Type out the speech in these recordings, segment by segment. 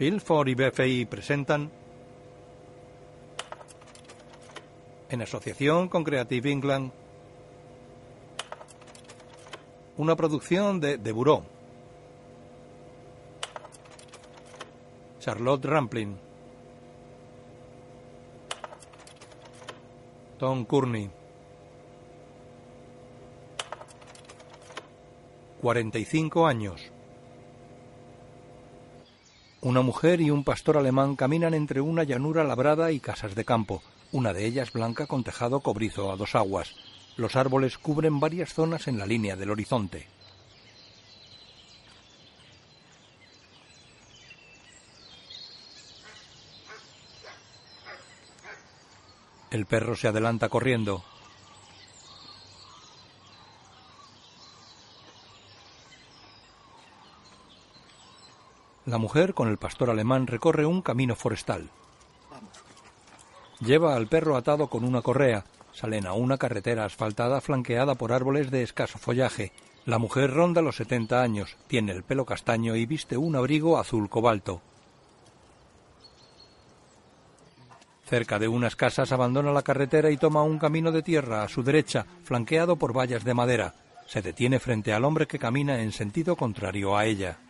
Ilford y BFI presentan en asociación con Creative England una producción de Bureau. Charlotte Rampling. Tom Courtney. 45 años. Una mujer y un pastor alemán caminan entre una llanura labrada y casas de campo, una de ellas blanca con tejado cobrizo a dos aguas. Los árboles cubren varias zonas en la línea del horizonte. El perro se adelanta corriendo. La mujer con el pastor alemán recorre un camino forestal. Lleva al perro atado con una correa. Salen a una carretera asfaltada flanqueada por árboles de escaso follaje. La mujer ronda los 70 años, tiene el pelo castaño y viste un abrigo azul cobalto. Cerca de unas casas abandona la carretera y toma un camino de tierra a su derecha, flanqueado por vallas de madera. Se detiene frente al hombre que camina en sentido contrario a ella.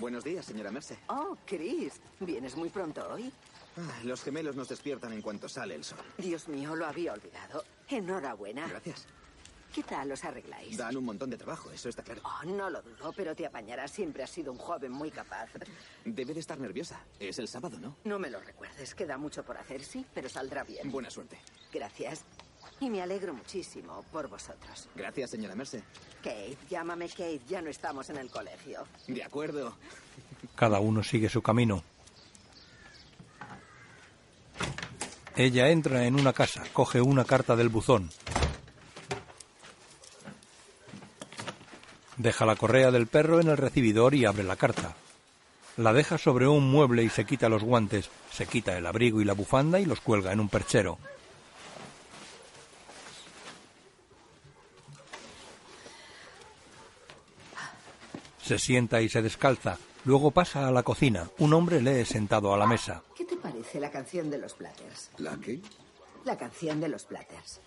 Buenos días, señora Merce. Oh, Chris, ¿vienes muy pronto hoy? Ah, los gemelos nos despiertan en cuanto sale el sol. Dios mío, lo había olvidado. Enhorabuena. Gracias. ¿Qué tal os arregláis? Dan un montón de trabajo, eso está claro. Oh, no lo dudo, pero te apañarás. Siempre has sido un joven muy capaz. Debe de estar nerviosa. Es el sábado, ¿no? No me lo recuerdes. Queda mucho por hacer, sí, pero saldrá bien. Buena suerte. Gracias. Y me alegro muchísimo por vosotros. Gracias, señora Merce. Kate, llámame Kate. Ya no estamos en el colegio. De acuerdo. Cada uno sigue su camino. Ella entra en una casa, coge una carta del buzón. Deja la correa del perro en el recibidor y abre la carta. La deja sobre un mueble y se quita los guantes, se quita el abrigo y la bufanda y los cuelga en un perchero. Se sienta y se descalza. Luego pasa a la cocina. Un hombre lee sentado a la mesa. ¿Qué te parece la canción de los Platters? ¿La qué? La canción de los Platters.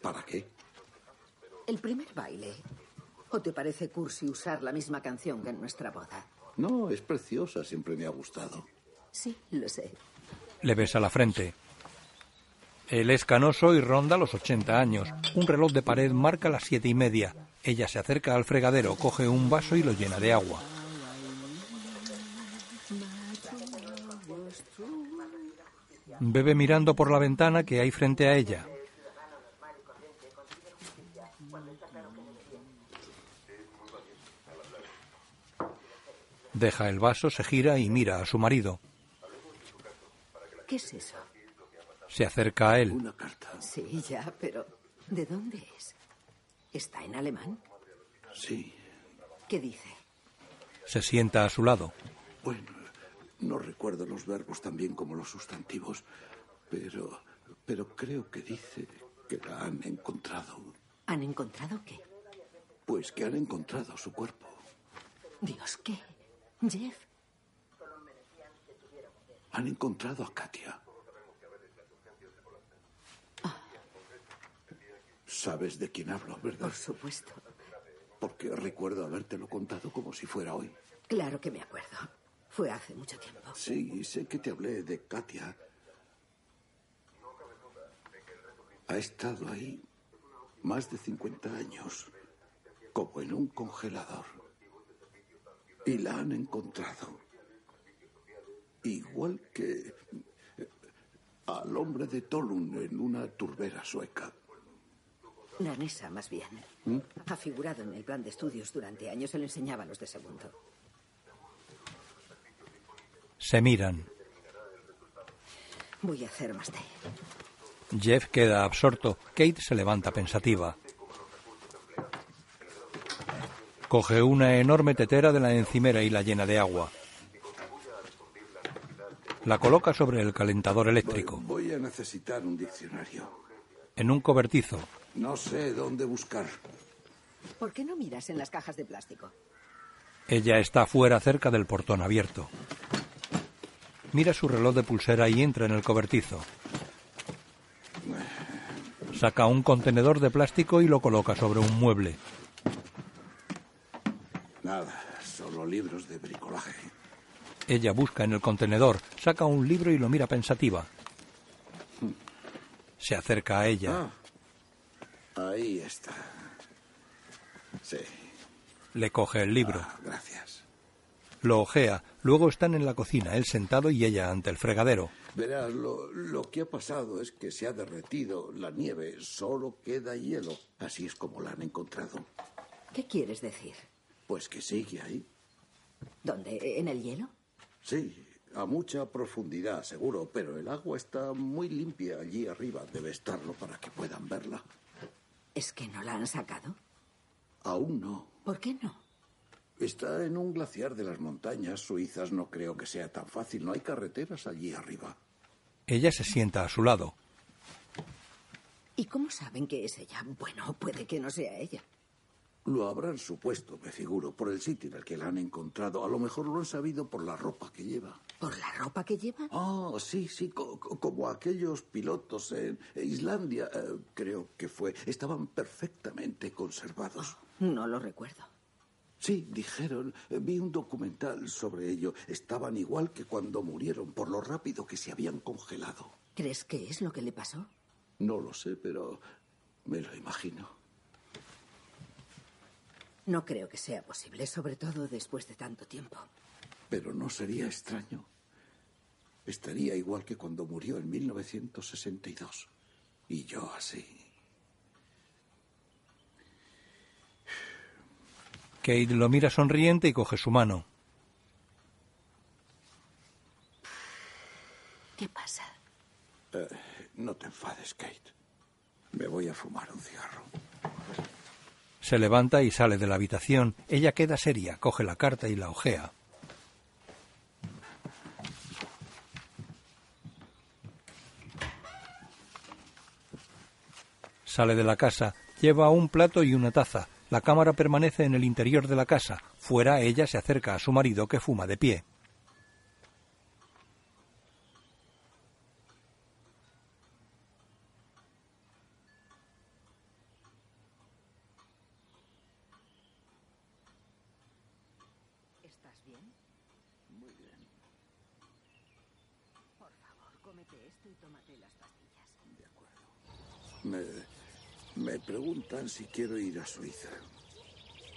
¿Para qué? El primer baile. ¿O te parece cursi usar la misma canción que en nuestra boda? No, es preciosa, siempre me ha gustado. Sí, lo sé. Le besa la frente. Él es canoso y ronda los 80 años. Un reloj de pared marca las siete y media. Ella se acerca al fregadero, coge un vaso y lo llena de agua. Bebe mirando por la ventana que hay frente a ella. Deja el vaso, se gira y mira a su marido. ¿Qué es eso? Se acerca a él. Una carta. Sí, ya, pero ¿de dónde es? ¿Está en alemán? Sí. ¿Qué dice? Se sienta a su lado. Bueno, no recuerdo los verbos tan bien como los sustantivos, pero, pero creo que dice que la han encontrado. ¿Han encontrado qué? Pues que han encontrado su cuerpo. Dios, ¿qué? Jeff, Han encontrado a Katia. Sabes de quién hablo, ¿verdad? por supuesto. Porque recuerdo habértelo contado como si fuera hoy. Claro que me acuerdo. Fue hace mucho tiempo. Sí, sé que te hablé de Katia. Ha estado ahí más de 50 años, como en un congelador. Y la han encontrado. Igual que al hombre de Tolun en una turbera sueca. Danesa, más bien. Ha figurado en el plan de estudios durante años. Se le enseñaba a los de segundo. Se miran. Voy a hacer más té. Jeff queda absorto. Kate se levanta pensativa. Coge una enorme tetera de la encimera y la llena de agua. La coloca sobre el calentador eléctrico. Voy a necesitar un diccionario. En un cobertizo, No sé dónde buscar. ¿Por qué no miras en las cajas de plástico? ella está fuera cerca del portón abierto. Mira su reloj de pulsera y entra en el cobertizo. Saca un contenedor de plástico y lo coloca sobre un mueble. Nada, solo libros de bricolaje. Ella busca en el contenedor, saca un libro y lo mira pensativa. Se acerca a ella. Ah, ahí está. Sí. Le coge el libro. Ah, gracias. Lo ojea. Luego están en la cocina, él sentado y ella ante el fregadero. Verás, lo, lo que ha pasado es que se ha derretido la nieve, solo queda hielo. Así es como la han encontrado. ¿Qué quieres decir? Pues que sigue ahí. ¿Dónde? ¿En el hielo? Sí, a mucha profundidad, seguro, pero el agua está muy limpia allí arriba. Debe estarlo para que puedan verla. ¿Es que no la han sacado? Aún no. ¿Por qué no? Está en un glaciar de las montañas suizas. No creo que sea tan fácil. No hay carreteras allí arriba. Ella se sienta a su lado. ¿Y cómo saben que es ella? Bueno, puede que no sea ella. Lo habrán supuesto, me figuro, por el sitio en el que la han encontrado. A lo mejor lo han sabido por la ropa que lleva. ¿Por la ropa que lleva? Ah, sí, sí, co- co- como aquellos pilotos en Islandia, eh, creo que fue. Estaban perfectamente conservados. No lo recuerdo. Sí, dijeron, eh, vi un documental sobre ello. Estaban igual que cuando murieron, por lo rápido que se habían congelado. ¿Crees que es lo que le pasó? No lo sé, pero me lo imagino. No creo que sea posible, sobre todo después de tanto tiempo. Pero no sería extraño. Estaría igual que cuando murió en 1962. Y yo así. Kate lo mira sonriente y coge su mano. ¿Qué pasa? Eh, no te enfades, Kate. Me voy a fumar un cigarro. Se levanta y sale de la habitación. Ella queda seria, coge la carta y la ojea. Sale de la casa, lleva un plato y una taza. La cámara permanece en el interior de la casa. Fuera ella se acerca a su marido que fuma de pie. ¿Estás bien? Muy bien. Por favor, cómete esto y tómate las pastillas. Me, me preguntan si quiero ir a Suiza.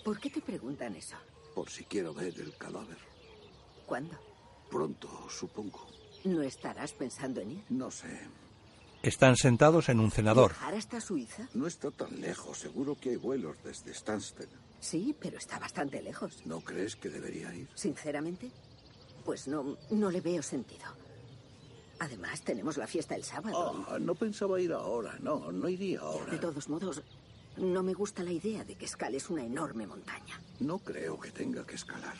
¿Por qué te preguntan eso? Por si quiero ver el cadáver. ¿Cuándo? Pronto, supongo. ¿No estarás pensando en ir? No sé. Están sentados en un cenador. ¿Viajar hasta Suiza? No está tan lejos. Seguro que hay vuelos desde Stansted. Sí, pero está bastante lejos. ¿No crees que debería ir? Sinceramente, pues no, no le veo sentido. Además, tenemos la fiesta el sábado. Ah, no pensaba ir ahora. No, no iría De ahora. todos modos, no me gusta la idea de que escales una enorme montaña. No creo que tenga que escalar.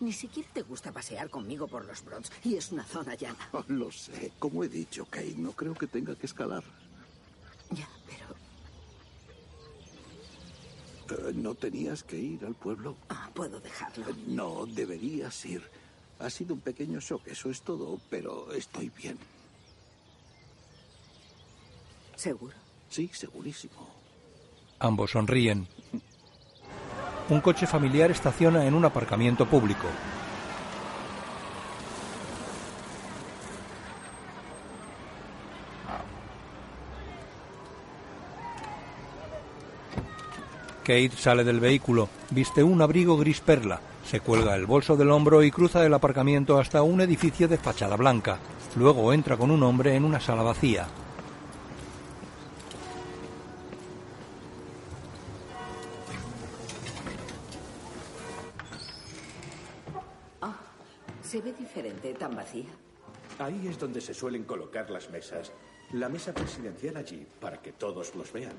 Ni siquiera te gusta pasear conmigo por los Bronx y es una zona llana. Lo sé. Como he dicho, Kate, no creo que tenga que escalar. Ya, pero Eh, ¿No tenías que ir al pueblo? ah, puedo dejarlo. Eh, No, deberías ir. Ha sido un pequeño shock, eso es todo, pero estoy bien. ¿Seguro? Sí, segurísimo. Ambos sonríen. Un coche familiar estaciona en un aparcamiento público. Kate sale del vehículo, viste un abrigo gris perla, se cuelga el bolso del hombro y cruza el aparcamiento hasta un edificio de fachada blanca. Luego entra con un hombre en una sala vacía. Se ve diferente, tan vacía. Ahí es donde se suelen colocar las mesas. La mesa presidencial allí, para que todos los vean.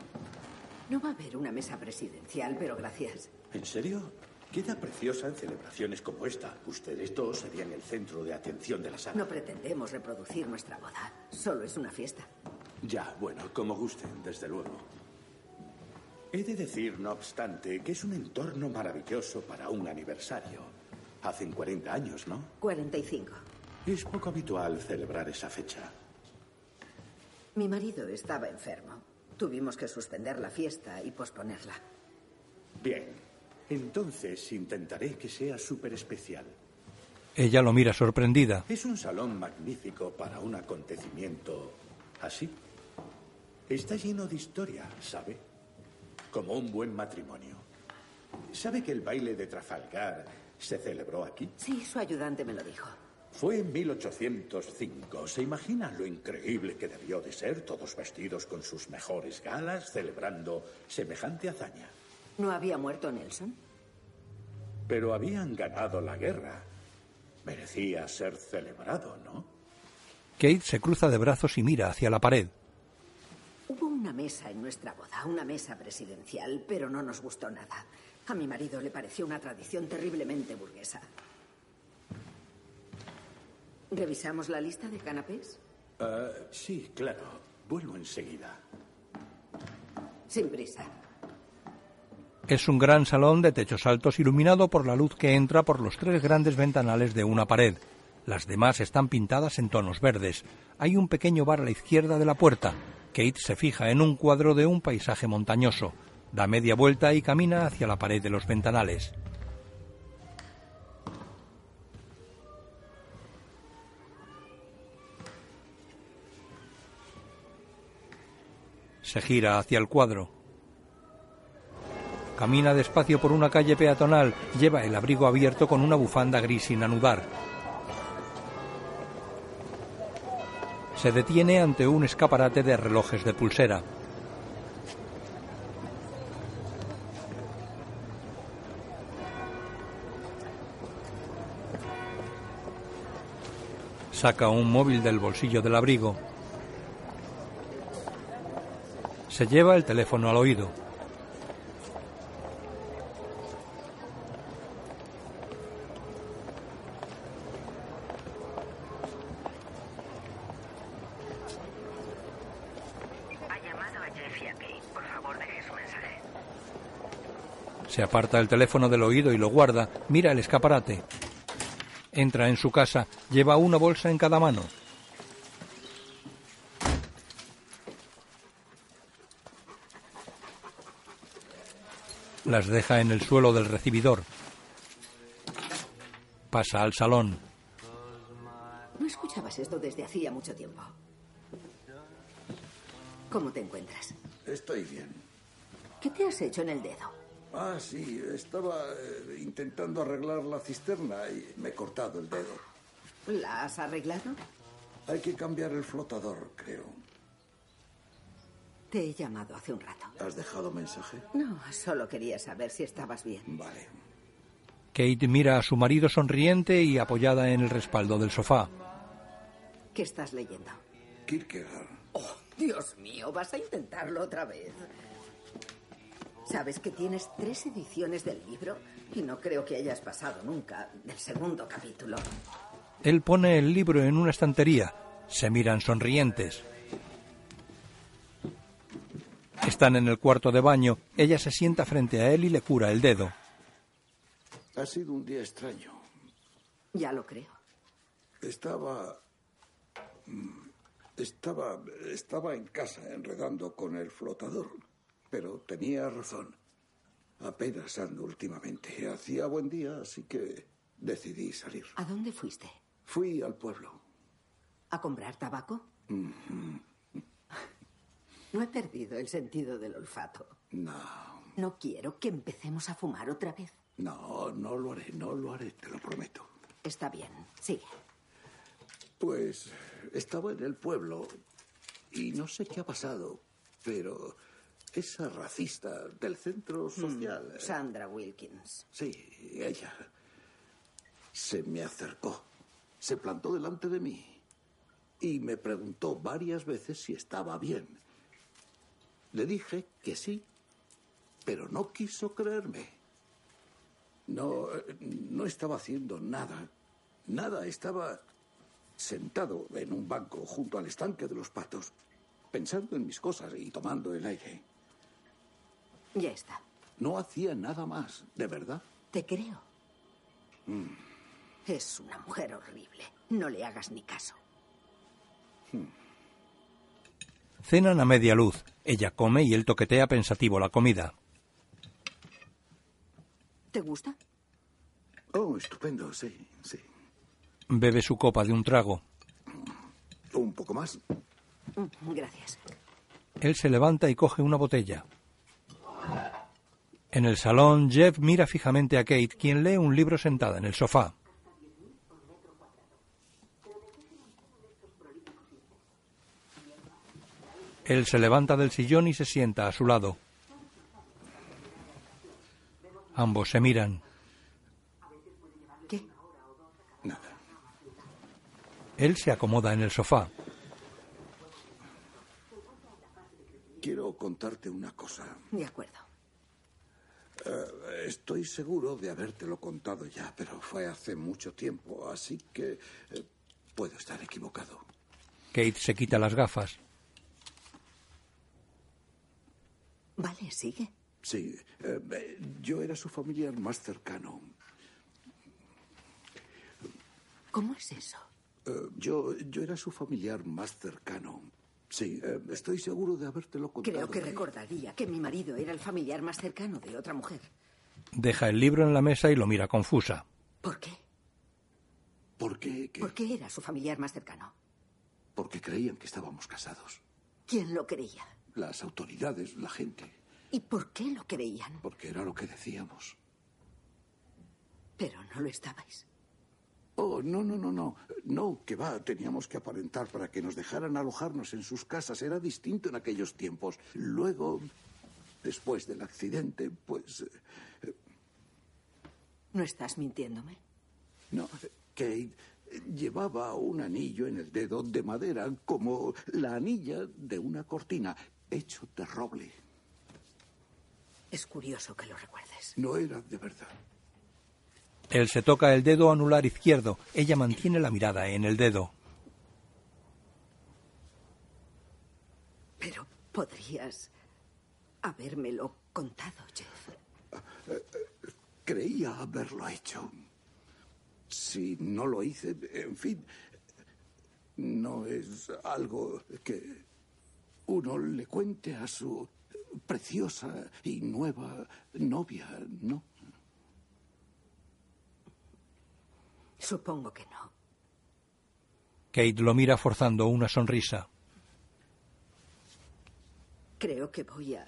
No va a haber una mesa presidencial, pero gracias. ¿En serio? Queda preciosa en celebraciones como esta. Ustedes dos serían el centro de atención de la sala. No pretendemos reproducir nuestra boda. Solo es una fiesta. Ya, bueno, como gusten, desde luego. He de decir, no obstante, que es un entorno maravilloso para un aniversario. Hacen 40 años, ¿no? 45. Es poco habitual celebrar esa fecha. Mi marido estaba enfermo. Tuvimos que suspender la fiesta y posponerla. Bien. Entonces intentaré que sea súper especial. Ella lo mira sorprendida. Es un salón magnífico para un acontecimiento así. Está lleno de historia, ¿sabe? Como un buen matrimonio. ¿Sabe que el baile de Trafalgar se celebró aquí? Sí, su ayudante me lo dijo. Fue en 1805. ¿Se imagina lo increíble que debió de ser, todos vestidos con sus mejores galas, celebrando semejante hazaña? ¿No había muerto Nelson? Pero habían ganado la guerra. Merecía ser celebrado, ¿no? Kate se cruza de brazos y mira hacia la pared. Hubo una mesa en nuestra boda, una mesa presidencial, pero no nos gustó nada. A mi marido le pareció una tradición terriblemente burguesa. ¿Revisamos la lista de canapés? Ah, sí, claro. Vuelvo enseguida. Sin prisa. Es un gran salón de techos altos iluminado por la luz que entra por los tres grandes ventanales de una pared. Las demás están pintadas en tonos verdes. Hay un pequeño bar a la izquierda de la puerta. Kate se fija en un cuadro de un paisaje montañoso. Da media vuelta y camina hacia la pared de los ventanales. Se gira hacia el cuadro. Camina despacio por una calle peatonal. Lleva el abrigo abierto con una bufanda gris sin anudar. Se detiene ante un escaparate de relojes de pulsera. Saca un móvil del bolsillo del abrigo. Se lleva el teléfono al oído. Se aparta el teléfono del oído y lo guarda. Mira el escaparate. Entra en su casa. Lleva una bolsa en cada mano. Las deja en el suelo del recibidor. Pasa al salón. No escuchabas esto desde hacía mucho tiempo. ¿Cómo te encuentras? Estoy bien. ¿Qué te has hecho en el dedo? Ah, sí, estaba eh, intentando arreglar la cisterna y me he cortado el dedo. ¿La has arreglado? Hay que cambiar el flotador, creo. Te he llamado hace un rato. ¿Has dejado mensaje? No, solo quería saber si estabas bien. Vale. Kate mira a su marido sonriente y apoyada en el respaldo del sofá. ¿Qué estás leyendo? Kierkegaard. Oh, Dios mío, vas a intentarlo otra vez. ¿Sabes que tienes tres ediciones del libro? Y no creo que hayas pasado nunca del segundo capítulo. Él pone el libro en una estantería. Se miran sonrientes. Están en el cuarto de baño. Ella se sienta frente a él y le cura el dedo. Ha sido un día extraño. Ya lo creo. Estaba. mm, Estaba. Estaba en casa enredando con el flotador. Pero tenía razón. Apenas ando últimamente. Hacía buen día, así que decidí salir. ¿A dónde fuiste? Fui al pueblo. ¿A comprar tabaco? No he perdido el sentido del olfato. No, No quiero que empecemos a fumar otra vez. no, no lo haré, no lo haré, te lo prometo. Está bien, sigue. Pues estaba en el pueblo y no sé qué ha pasado, pero esa racista del centro social. eh, Sandra Wilkins. Sí, ella se me acercó, se plantó delante de mí y me preguntó varias veces si estaba bien. Le dije que sí, pero no quiso creerme. No, no estaba haciendo nada, nada, estaba sentado en un banco junto al estanque de los patos, pensando en mis cosas y tomando el aire. Ya está. No hacía nada más, de verdad. Te creo. Es una mujer horrible. No le hagas ni caso. Cenan a media luz. Ella come y él toquetea pensativo la comida. ¿Te gusta? Oh, estupendo, sí, sí. Bebe su copa de un trago. Un poco más. Mm, Gracias. Él se levanta y coge una botella. En el salón, Jeff mira fijamente a Kate, quien lee un libro sentada en el sofá. Él se levanta del sillón y se sienta a su lado. Ambos se miran. ¿Qué? Nada. Él se acomoda en el sofá. Quiero contarte una cosa. De acuerdo. Eh, estoy seguro de habértelo contado ya, pero fue hace mucho tiempo, así que eh, puedo estar equivocado. Kate se quita las gafas. Vale, sigue. Sí, eh, yo era su familiar más cercano. ¿Cómo es eso? Yo, yo era su familiar más cercano. Sí, eh, estoy seguro de habértelo contado. Creo que recordaría que mi marido era el familiar más cercano de otra mujer. Deja el libro en la mesa y lo mira confusa. ¿Por qué? ¿Por qué? ¿Qué? ¿Por qué era su familiar más cercano? Porque creían que estábamos casados. ¿Quién lo creía? Las autoridades, la gente. ¿Y por qué lo creían? Porque era lo que decíamos. Pero no lo estabais. Oh, no, no, no, no. No, que va, teníamos que aparentar para que nos dejaran alojarnos en sus casas. Era distinto en aquellos tiempos. Luego, después del accidente, pues... eh, ¿No estás mintiéndome? No, Kate llevaba un anillo en el dedo de madera, como la anilla de una cortina, hecho de roble. Es curioso que lo recuerdes. No era de verdad. Él se toca el dedo anular izquierdo. Ella mantiene la mirada en el dedo. Pero podrías habérmelo contado, Jeff. Creía haberlo hecho. Si no lo hice, en fin, no es algo que uno le cuente a su preciosa y nueva novia, ¿no? Supongo que no. Kate lo mira forzando una sonrisa. Creo que voy a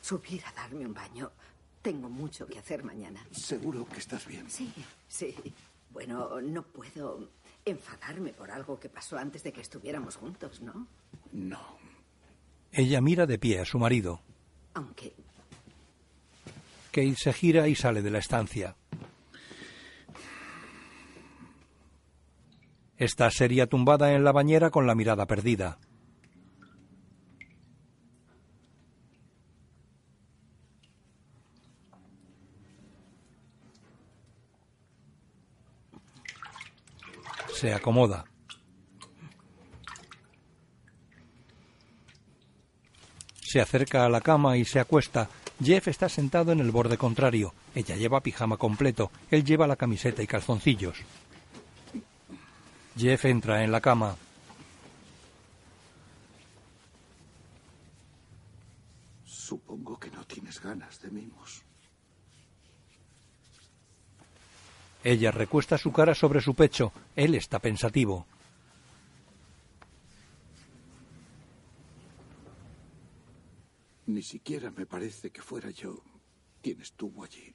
subir a darme un baño. Tengo mucho que hacer mañana. Seguro que estás bien. Sí, sí. Bueno, no puedo enfadarme por algo que pasó antes de que estuviéramos juntos, ¿no? No. Ella mira de pie a su marido. Aunque Kate se gira y sale de la estancia. Está seria tumbada en la bañera con la mirada perdida. Se acomoda. Se acerca a la cama y se acuesta. Jeff está sentado en el borde contrario. Ella lleva pijama completo. Él lleva la camiseta y calzoncillos. Jeff entra en la cama. Supongo que no tienes ganas de mimos. Ella recuesta su cara sobre su pecho. Él está pensativo. Ni siquiera me parece que fuera yo quien estuvo allí.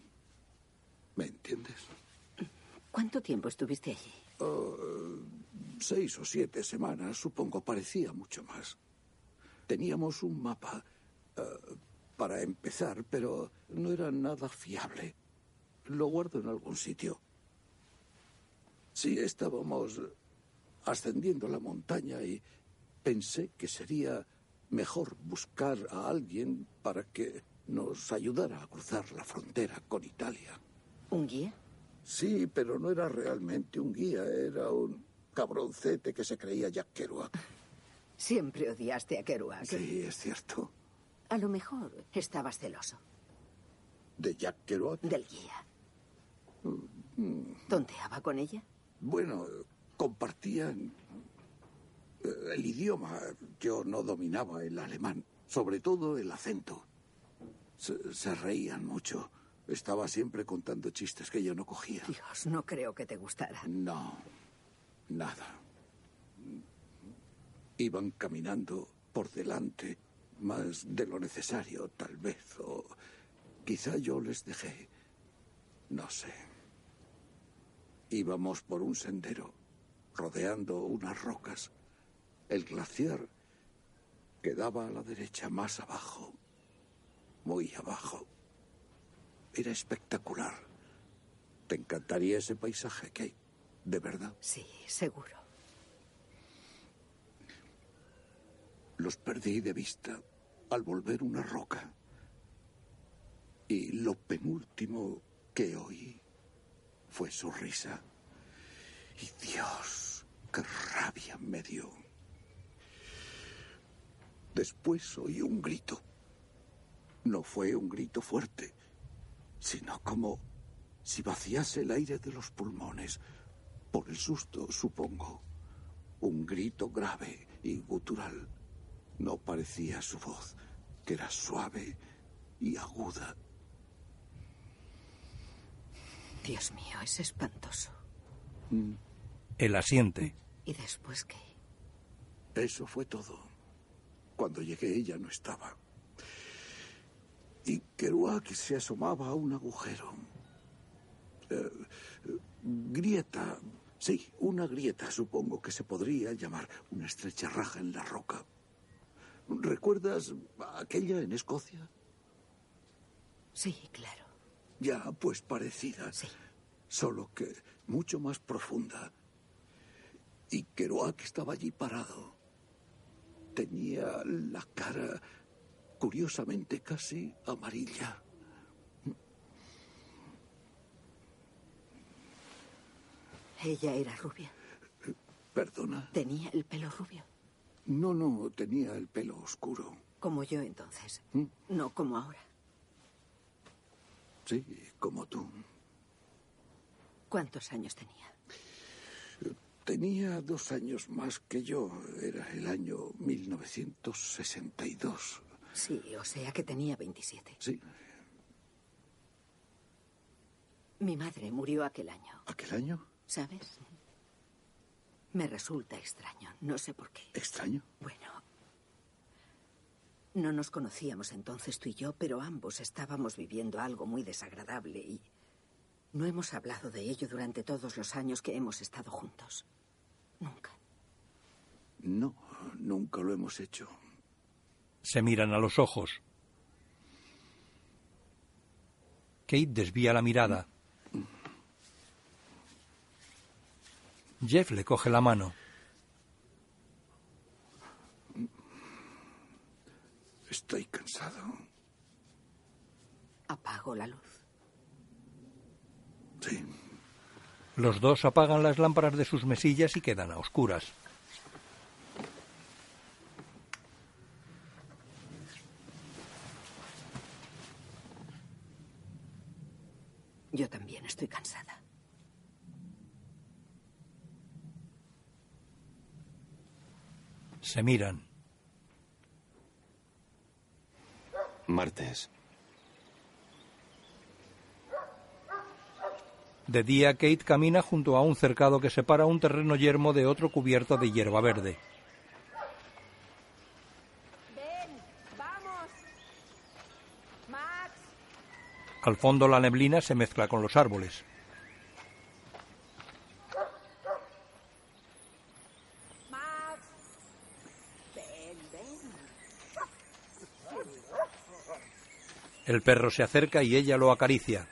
¿Me entiendes? ¿cuánto tiempo estuviste allí? Seis o siete semanas, supongo, parecía mucho más. Teníamos un mapa eh, para empezar, pero no era nada fiable. Lo guardo en algún sitio. Sí, estábamos ascendiendo la montaña y pensé que sería mejor buscar a alguien para que nos ayudara a cruzar la frontera con Italia. ¿Un guía? Sí, pero no era realmente un guía, era un cabroncete que se creía Jack Kerouac. Siempre odiaste a Kerouac. Sí, es cierto. A lo mejor estabas celoso ¿De Jack Kerouac? del guía. ¿Tonteaba con ella? Bueno, compartían eh, el idioma. Yo no dominaba el alemán, sobre todo el acento. Se, se reían mucho. Estaba siempre contando chistes que yo no cogía. Dios, no creo que te gustara. No, nada. Iban caminando por delante, más de lo necesario, tal vez, o quizá yo les dejé. No sé. Íbamos por un sendero, rodeando unas rocas. El glaciar quedaba a la derecha, más abajo, muy abajo. Era espectacular. ¿Te encantaría ese paisaje, Kate? ¿De verdad? Sí, seguro. Los perdí de vista al volver una roca. Y lo penúltimo que oí fue su risa. Y Dios, qué rabia me dio. Después oí un grito. No fue un grito fuerte, sino como si vaciase el aire de los pulmones. Por el susto, supongo. Un grito grave y gutural. No parecía su voz, que era suave y aguda. Dios mío, es espantoso. Él asiente. ¿Y después qué? Eso fue todo. Cuando llegué ella no estaba. Y Kerouac se asomaba a un agujero. Eh, grieta. Sí, una grieta, supongo que se podría llamar una estrecha raja en la roca. ¿Recuerdas aquella en Escocia? Sí, claro. Ya, pues parecida. Sí. Solo que mucho más profunda. Y Kerouac estaba allí parado. Tenía la cara curiosamente casi amarilla. Ella era rubia. Perdona. Tenía el pelo rubio. No, no, tenía el pelo oscuro. Como yo entonces. ¿Mm? No como ahora. Sí, como tú. ¿Cuántos años tenía? Tenía dos años más que yo. Era el año 1962. Sí, o sea que tenía 27. Sí, Mi madre murió aquel año, aquel año. ¿sabes? Me resulta extraño, no sé por qué. Extraño. Bueno, no nos conocíamos entonces tú y yo, pero ambos estábamos viviendo algo muy desagradable y no hemos hablado de ello durante todos los años que hemos estado juntos. Nunca. No, nunca lo hemos hecho. Se miran a los ojos. Kate desvía la mirada. Jeff le coge la mano. Estoy cansado. Apago la luz. Sí. Los dos apagan las lámparas de sus mesillas y quedan a oscuras. Yo también estoy cansada. Se miran. Martes. De día, Kate camina junto a un cercado que separa un terreno yermo de otro cubierto de hierba verde. Ven, vamos. Max, Al fondo la neblina se mezcla con los árboles. El perro se acerca y ella lo acaricia.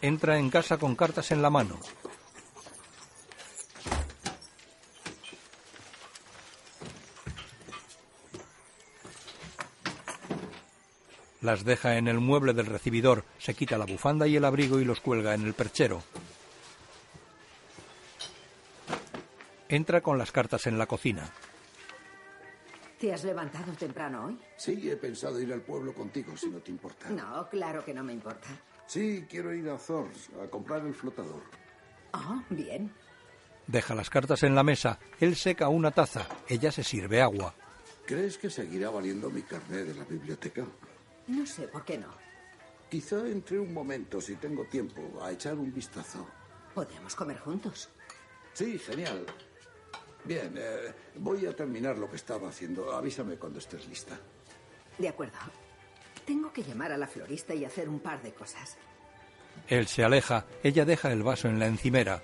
Entra en casa con cartas en la mano. Las deja en el mueble del recibidor, se quita la bufanda y el abrigo y los cuelga en el perchero. Entra con las cartas en la cocina. ¿Te has levantado temprano hoy? Sí, he pensado ir al pueblo contigo, si no te importa. No, claro que no me importa. Sí, quiero ir a Thors a comprar el flotador. Ah, bien. Deja las cartas en la mesa. Él seca una taza. Ella se sirve agua. ¿Crees que seguirá valiendo mi carnet de la biblioteca? No sé por qué no. Quizá entre un momento, si tengo tiempo, a echar un vistazo. Podemos comer juntos. Sí, genial. Bien, eh, voy a terminar lo que estaba haciendo. Avísame cuando estés lista. De acuerdo. Tengo que llamar a la florista y hacer un par de cosas. Él se aleja. Ella deja el vaso en la encimera.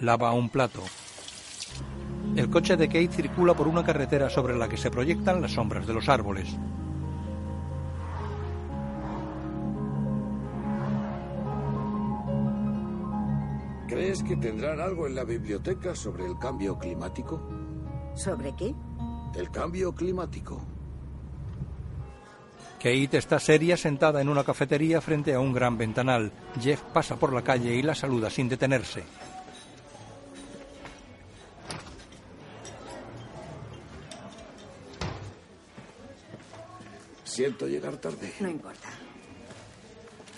Lava un plato. El coche de Kate circula por una carretera sobre la que se proyectan las sombras de los árboles. ¿Crees que tendrán algo en la biblioteca sobre el cambio climático? ¿Sobre qué? El cambio climático. Kate está seria sentada en una cafetería frente a un gran ventanal. Jeff pasa por la calle y la saluda sin detenerse. Siento llegar tarde. No importa.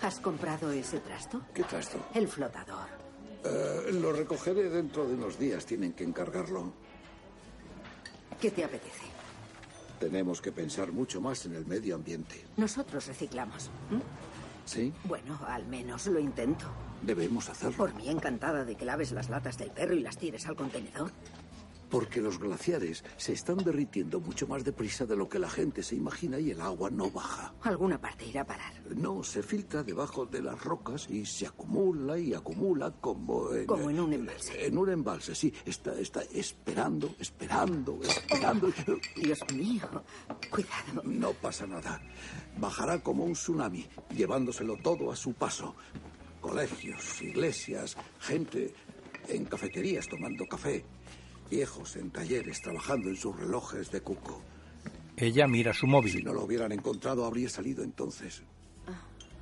¿Has comprado ese trasto? ¿Qué trasto? El flotador. Eh, lo recogeré dentro de unos días. Tienen que encargarlo. ¿Qué te apetece? Tenemos que pensar mucho más en el medio ambiente. Nosotros reciclamos. ¿m? ¿Sí? Bueno, al menos lo intento. Debemos hacerlo. Por mí encantada de que laves las latas del perro y las tires al contenedor. Porque los glaciares se están derritiendo mucho más deprisa de lo que la gente se imagina y el agua no baja. Alguna parte irá a parar. No, se filtra debajo de las rocas y se acumula y acumula como en, Como en un embalse. En un embalse, sí. Está, está esperando, esperando, esperando. Dios mío. Cuidado. No pasa nada. Bajará como un tsunami, llevándoselo todo a su paso. Colegios, iglesias, gente en cafeterías tomando café, viejos en talleres trabajando en sus relojes de cuco. Ella mira su móvil. Si no lo hubieran encontrado, habría salido entonces.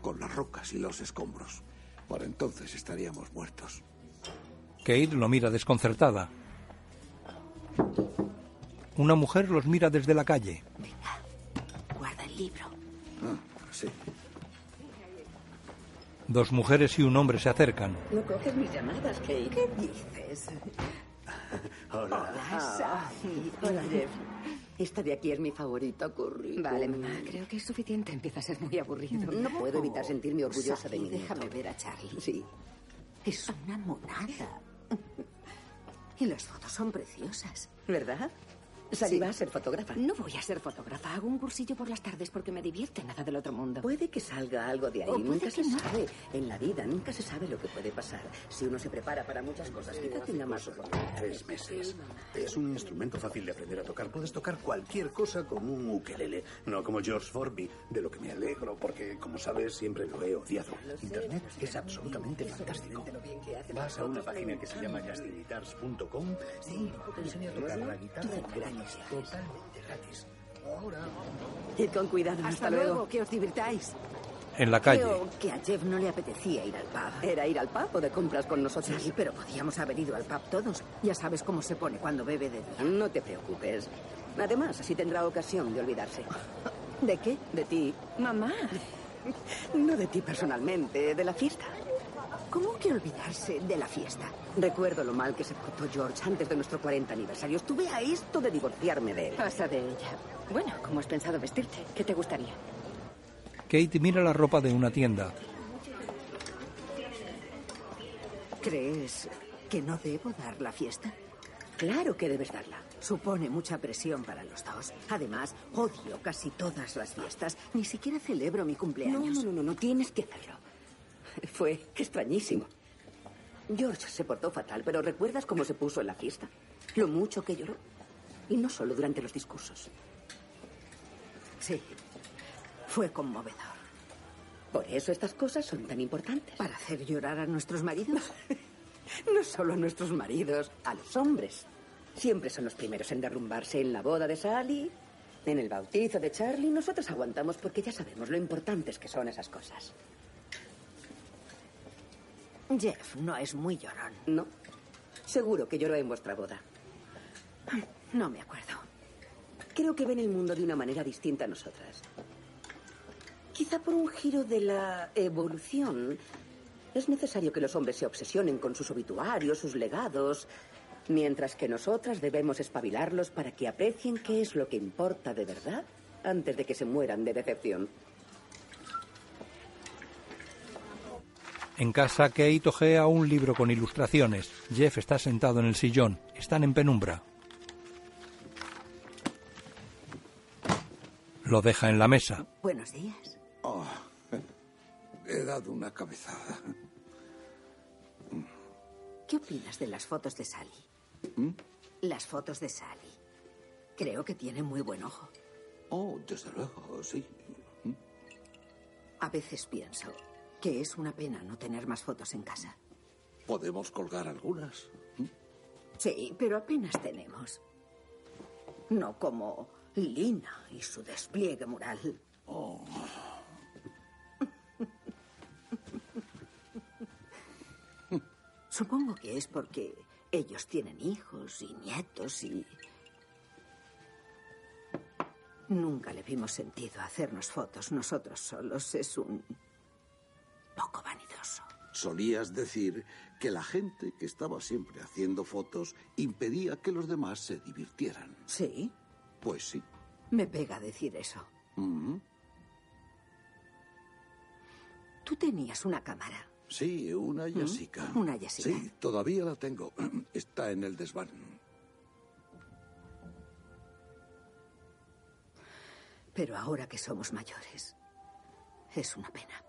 Con las rocas y los escombros. Para entonces estaríamos muertos. Kate lo mira desconcertada. Una mujer los mira desde la calle. Guarda el libro. Ah, sí. Dos mujeres y un hombre se acercan. No coges mis llamadas, Kate. ¿Qué dices? Hola. Hola. Hola, Jeff. Esta de aquí es mi favorita, Curry. Vale, mamá, creo que es suficiente. Empieza a ser muy aburrido. No puedo evitar sentirme orgullosa de mí. déjame ver a Charlie. Sí. Es una monada. Y las fotos son preciosas. ¿Verdad? Sally va a ser fotógrafa. No voy a ser fotógrafa. Hago un cursillo por las tardes porque me divierte nada del otro mundo. Puede que salga algo de ahí. O puede nunca se no. sabe. En la vida nunca se sabe lo que puede pasar. Si uno se prepara para muchas cosas, quizá tenga más oportunidades. Tres meses. Es un instrumento fácil de aprender a tocar. Puedes tocar cualquier cosa con un ukelele. No como George Formby, de lo que me alegro, porque, como sabes, siempre lo he odiado. Internet es absolutamente fantástico. Vas a una página que se llama justinguitars.com y te enseña a tocar la guitarra gratis. Totalmente gratis. Ahora... Id con cuidado. Hasta Hasta, luego, luego. Que os divirtáis. En la calle. Creo que a Jeff no le apetecía ir al pub. ¿Era ir al pub o de compras con nosotros? Sí, pero podíamos haber ido al pub todos. Ya sabes cómo se pone cuando bebe de día. No te preocupes. Además, así tendrá ocasión de olvidarse. ¿De qué? De ti. Mamá. No de ti personalmente, de la fiesta. ¿Cómo que olvidarse de la fiesta? Recuerdo lo mal que se portó George antes de nuestro 40 aniversario. Estuve a esto de divorciarme de él. Pasa de ella. Bueno, ¿cómo has pensado vestirte? ¿Qué te gustaría? Kate mira la ropa de una tienda. ¿Crees que no debo dar la fiesta? Claro que debes darla. Supone mucha presión para los dos. Además, odio casi todas las fiestas. Ni siquiera celebro mi No, cumpleaños. no, no, no, no tienes que hacerlo. Fue extrañísimo. George se portó fatal, pero ¿recuerdas cómo se puso en la fiesta? Lo mucho que lloró. Y no solo durante los discursos. Sí. Fue conmovedor. Por eso estas cosas son tan importantes. ¿Para hacer llorar a nuestros maridos? No solo a nuestros maridos, a los hombres. Siempre son los primeros en derrumbarse en la boda de Sally, en el bautizo de Charlie. Nosotros aguantamos porque ya sabemos lo importantes que son esas cosas. Jeff no es muy llorón. No. Seguro que lloró en vuestra boda. No me acuerdo. Creo que ven el mundo de una manera distinta a nosotras. Quizá por un giro de la evolución. Es necesario que los hombres se obsesionen con sus obituarios, sus legados, mientras que nosotras debemos espabilarlos para que aprecien qué es lo que importa de verdad antes de que se mueran de decepción. En casa, Kate ojea un libro con ilustraciones. Jeff está sentado en el sillón. Están en penumbra. Lo deja en la mesa. Buenos días. Oh, he dado una cabezada. ¿Qué opinas de las fotos de Sally? ¿Mm? Las fotos de Sally. Creo que tiene muy buen ojo. Oh, desde luego, sí. A veces pienso que es una pena no tener más fotos en casa. Podemos colgar algunas. Sí, pero apenas tenemos. No como Lina y su despliegue mural. Oh. Supongo que es porque ellos tienen hijos y nietos y... Nunca le vimos sentido hacernos fotos nosotros solos. Es un. Solías decir que la gente que estaba siempre haciendo fotos impedía que los demás se divirtieran. ¿Sí? Pues sí. Me pega decir eso. Mm. Tú tenías una cámara. Sí, una Jessica. Una Jessica. Sí, todavía la tengo. Está en el desván. Pero ahora que somos mayores, es una pena.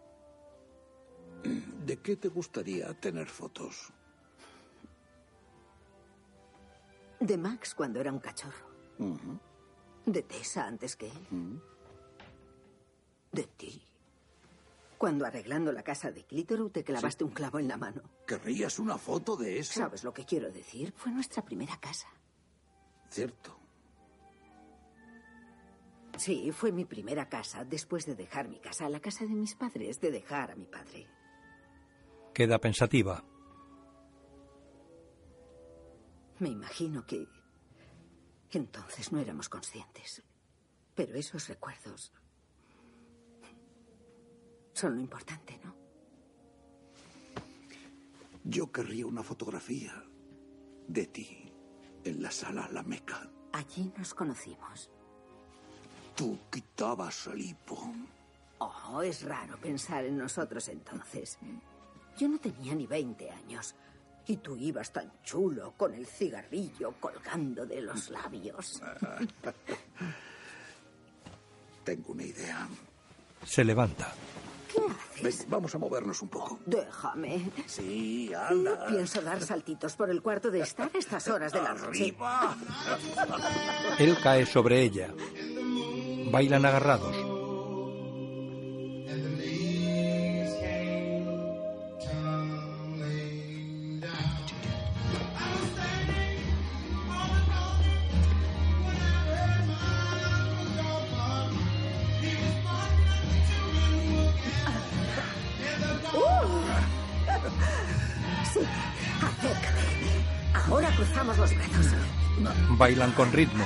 ¿De qué te gustaría tener fotos? De Max cuando era un cachorro. De Tessa antes que él. De ti. Cuando arreglando la casa de Clitero te clavaste un clavo en la mano. ¿Querrías una foto de eso? ¿Sabes lo que quiero decir? Fue nuestra primera casa. Cierto. Sí, fue mi primera casa después de dejar mi casa, la casa de mis padres, de dejar a mi padre. Queda pensativa. Me imagino que entonces no éramos conscientes. Pero esos recuerdos son lo importante, ¿no? Yo querría una fotografía de ti en la sala La Meca. Allí nos conocimos. Tú quitabas el hipo. Oh, es raro pensar en nosotros entonces. Yo no tenía ni 20 años. Y tú ibas tan chulo con el cigarrillo colgando de los labios. Tengo una idea. Se levanta. ¿Qué haces? Ven, vamos a movernos un poco. Déjame. Sí, No anda. pienso dar saltitos por el cuarto de estar a estas horas de la noche. Él cae sobre ella. Bailan agarrados. Bailan con ritmo.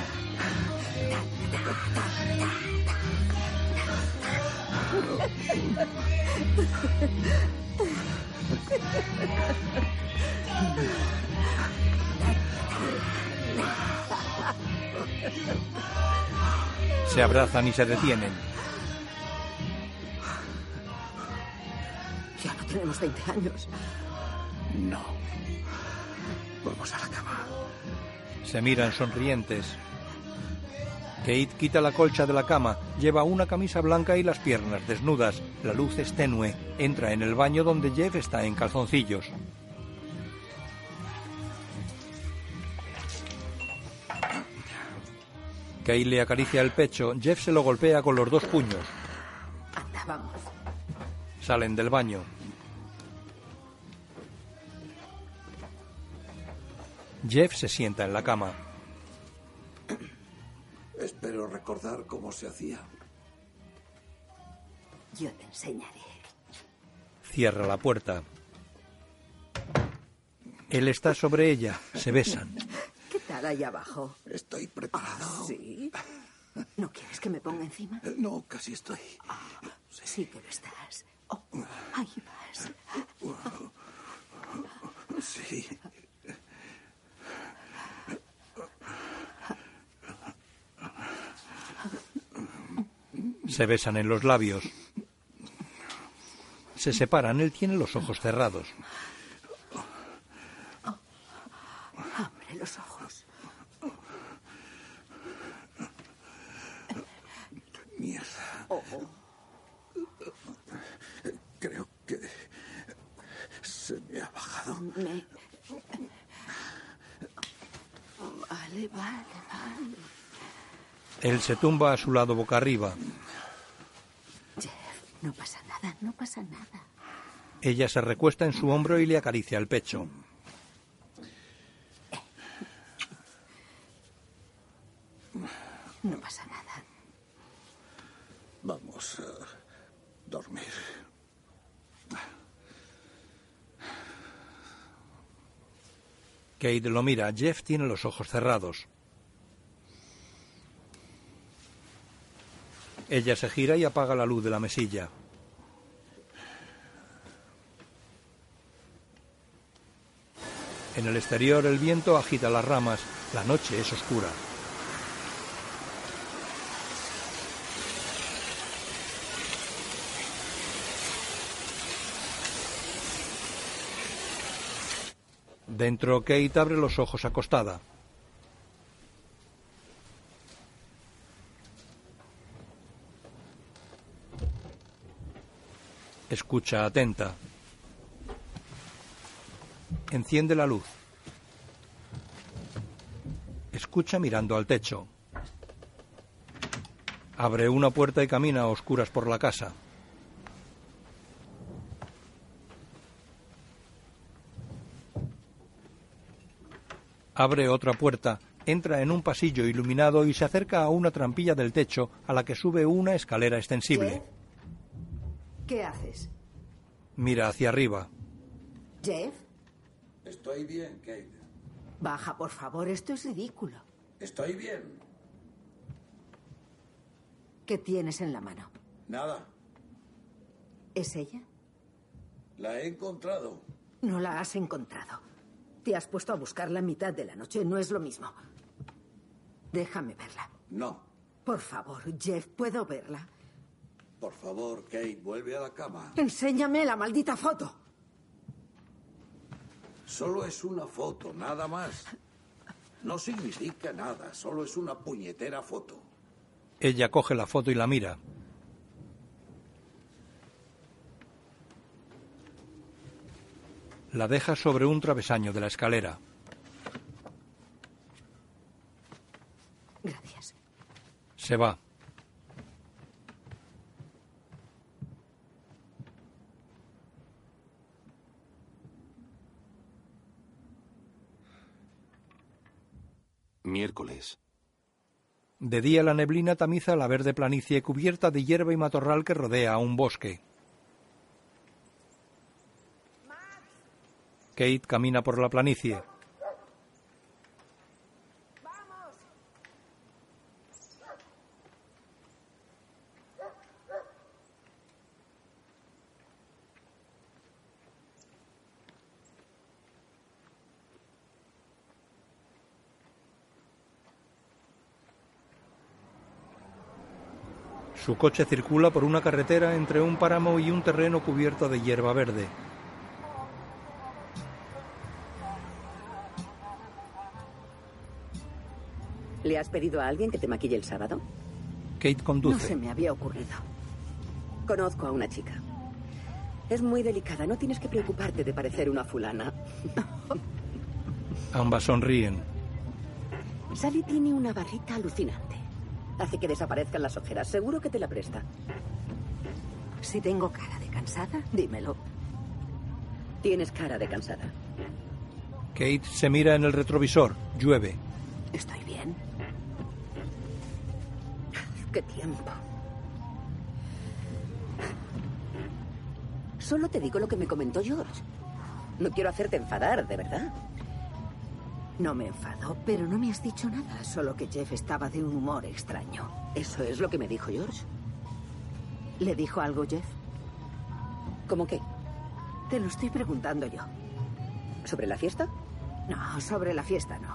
Se abrazan y se detienen. Ya no tenemos 20 años. No. Vamos a la cama. Se miran sonrientes. Kate quita la colcha de la cama, lleva una camisa blanca y las piernas desnudas. La luz es tenue. Entra en el baño donde Jeff está en calzoncillos. Kate le acaricia el pecho. Jeff se lo golpea con los dos puños. Anda, vamos. Salen del baño. Jeff se sienta en la cama. Espero recordar cómo se hacía. Yo te enseñaré. Cierra la puerta. Él está sobre ella. Se besan. ¿Qué tal ahí abajo? Estoy preparado. ¿Sí? ¿No quieres que me ponga encima? Eh, No, casi estoy. Sí que lo estás. Oh, ahí vas. Se besan en los labios. Se separan. Él tiene los ojos cerrados. Abre los ojos. Mierda. Oh, Creo que se me ha bajado. Me... Vale, vale, vale. Él se tumba a su lado boca arriba. No pasa nada, no pasa nada. Ella se recuesta en su hombro y le acaricia el pecho. No pasa nada. Vamos a dormir. Kate lo mira. Jeff tiene los ojos cerrados. Ella se gira y apaga la luz de la mesilla. En el exterior el viento agita las ramas. La noche es oscura. Dentro, Kate abre los ojos acostada. Escucha atenta. Enciende la luz. Escucha mirando al techo. Abre una puerta y camina a oscuras por la casa. Abre otra puerta, entra en un pasillo iluminado y se acerca a una trampilla del techo a la que sube una escalera extensible. ¿Qué haces? Mira hacia arriba. Jeff, Estoy bien, Kate. baja, por favor, esto es ridículo. Estoy bien. ¿Qué tienes en la mano? Nada. ¿Es ella? La he encontrado. No la has encontrado. Te has puesto a buscarla en mitad de la noche. No es lo mismo. Déjame verla. No. Por favor, Jeff, ¿puedo verla? Por favor, Kate, vuelve a la cama. Enséñame la maldita foto. Solo es una foto, nada más. No significa nada, solo es una puñetera foto. Ella coge la foto y la mira. La deja sobre un travesaño de la escalera. Gracias. Se va. Miércoles. De día la neblina tamiza la verde planicie cubierta de hierba y matorral que rodea a un bosque. Kate camina por la planicie. Su coche circula por una carretera entre un páramo y un terreno cubierto de hierba verde. ¿Le has pedido a alguien que te maquille el sábado? Kate No conduce. se me había ocurrido. Conozco a una chica. Es muy delicada, no tienes que preocuparte de parecer una fulana. Ambas sonríen. Sally tiene una barrita alucinante. Hace que desaparezcan las ojeras. Seguro que te la presta. Si tengo cara de cansada, dímelo. Tienes cara de cansada. Kate se mira en el retrovisor. Llueve. Estoy bien. ¡Qué tiempo! Solo te digo lo que me comentó George. No quiero hacerte enfadar, de verdad. No me enfado, pero no me has dicho nada, solo que Jeff estaba de un humor extraño. Eso es lo que me dijo George. ¿Le dijo algo Jeff? ¿Cómo qué? Te lo estoy preguntando yo. ¿Sobre la fiesta? No, sobre la fiesta no.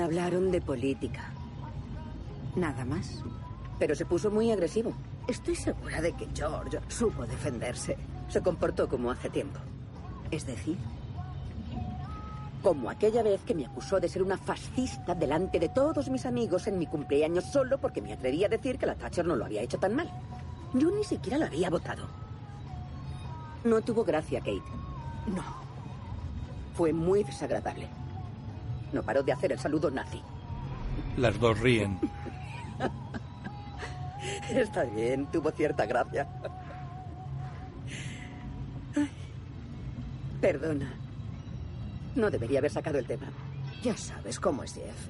Hablaron de política. ¿Nada más? Pero se puso muy agresivo. Estoy segura de que George supo defenderse. Se comportó como hace tiempo. Es decir, Como aquella vez que me acusó de ser una fascista delante de todos mis amigos en mi cumpleaños solo porque me atreví a decir que la Thatcher no lo había hecho tan mal. Yo ni siquiera la había votado. No tuvo gracia, Kate. no. Fue muy desagradable. No paró de hacer el saludo nazi. Las dos ríen. Está bien, tuvo cierta gracia. Ay, perdona. No debería haber sacado el tema. Ya sabes cómo es Jeff.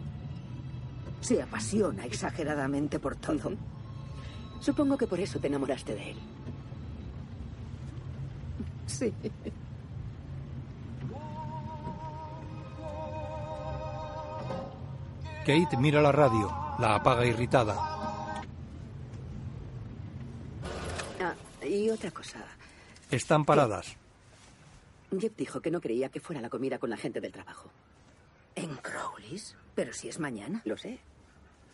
Se apasiona exageradamente por todo. Supongo que por eso te enamoraste de él. Sí. Kate mira la radio, la apaga irritada. Ah, y otra cosa. Están paradas. Jeff dijo que no creía que fuera la comida con la gente del trabajo. ¿En Crowley's? Pero si es mañana. Lo sé.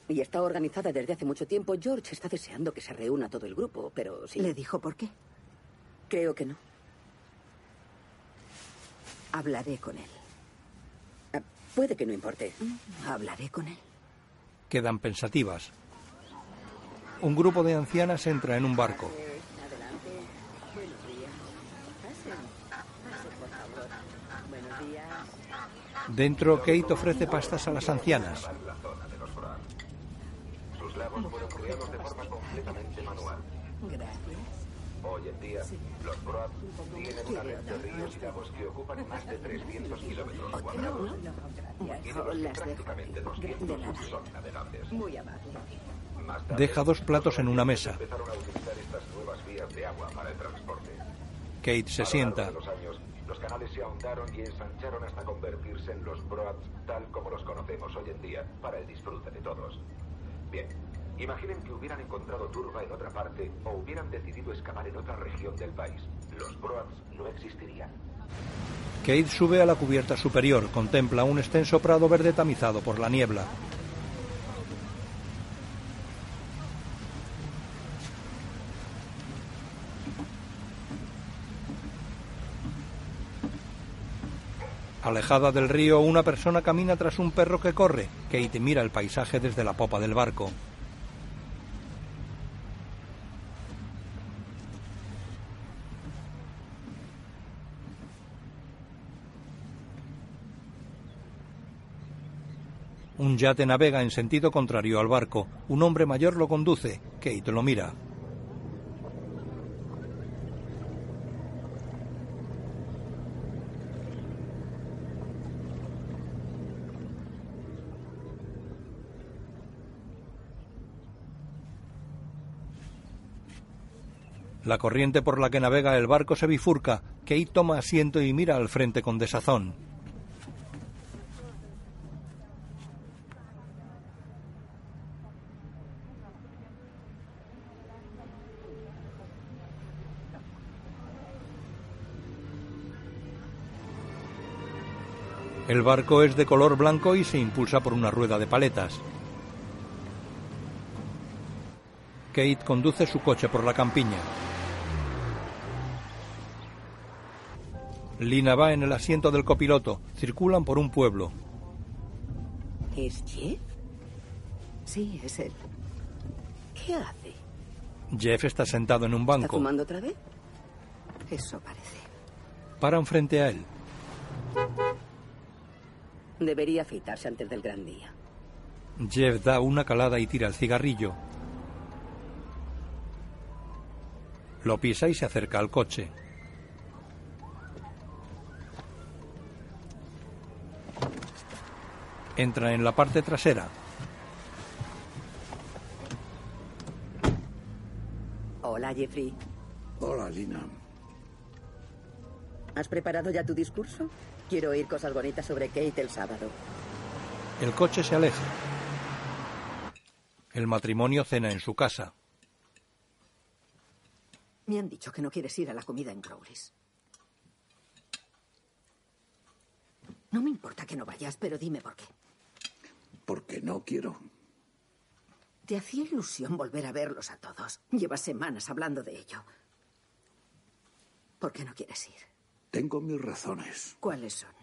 Y está organizada desde hace mucho tiempo. George está deseando que se reúna todo el grupo, pero sí. ¿Le dijo por qué? Creo que no. Hablaré con él. Ah, puede que no importe. Hablaré con él. Quedan pensativas. Un grupo de ancianas entra en un barco. Adelante. Buenos días. Pasen. Pasen, por favor. Buenos días. Dentro, Kate ofrece pastas a las ancianas. Sus lagos fueron criados de forma completamente manual. Gracias. Hoy en día, los Broad tienen una red de ríos y lagos que ocupan más de 300 kilómetros cuadrados y de los que Las dejo. prácticamente 200 son navegables. Muy amable. Más tarde, Deja dos platos en una mesa. Kate se sienta. Se ahondaron y ensancharon hasta convertirse en los Broads tal como los conocemos hoy en día, para el disfrute de todos. Bien, imaginen que hubieran encontrado turba en otra parte o hubieran decidido excavar en otra región del país. Los Broads no existirían. Kate sube a la cubierta superior, contempla un extenso prado verde tamizado por la niebla. Alejada del río, una persona camina tras un perro que corre. Kate mira el paisaje desde la popa del barco. Un yate navega en sentido contrario al barco. Un hombre mayor lo conduce. Kate lo mira. La corriente por la que navega el barco se bifurca. Kate toma asiento y mira al frente con desazón. El barco es de color blanco y se impulsa por una rueda de paletas. Kate conduce su coche por la campiña. Lina va en el asiento del copiloto. Circulan por un pueblo. ¿Es Jeff? Sí, es él. ¿Qué hace? Jeff está sentado en un ¿Está banco. fumando otra vez? Eso parece. Paran frente a él. Debería afeitarse antes del gran día. Jeff da una calada y tira el cigarrillo. Lo pisa y se acerca al coche. Entra en la parte trasera. Hola, Jeffrey. Hola, Lina. ¿Has preparado ya tu discurso? Quiero oír cosas bonitas sobre Kate el sábado. El coche se aleja. El matrimonio cena en su casa. Me han dicho que no quieres ir a la comida en Crowley's. No me importa que no vayas, pero dime por qué. Porque no quiero. Te hacía ilusión volver a verlos a todos. Llevas semanas hablando de ello. ¿Por qué no quieres ir? Tengo mis razones. ¿Cuáles son?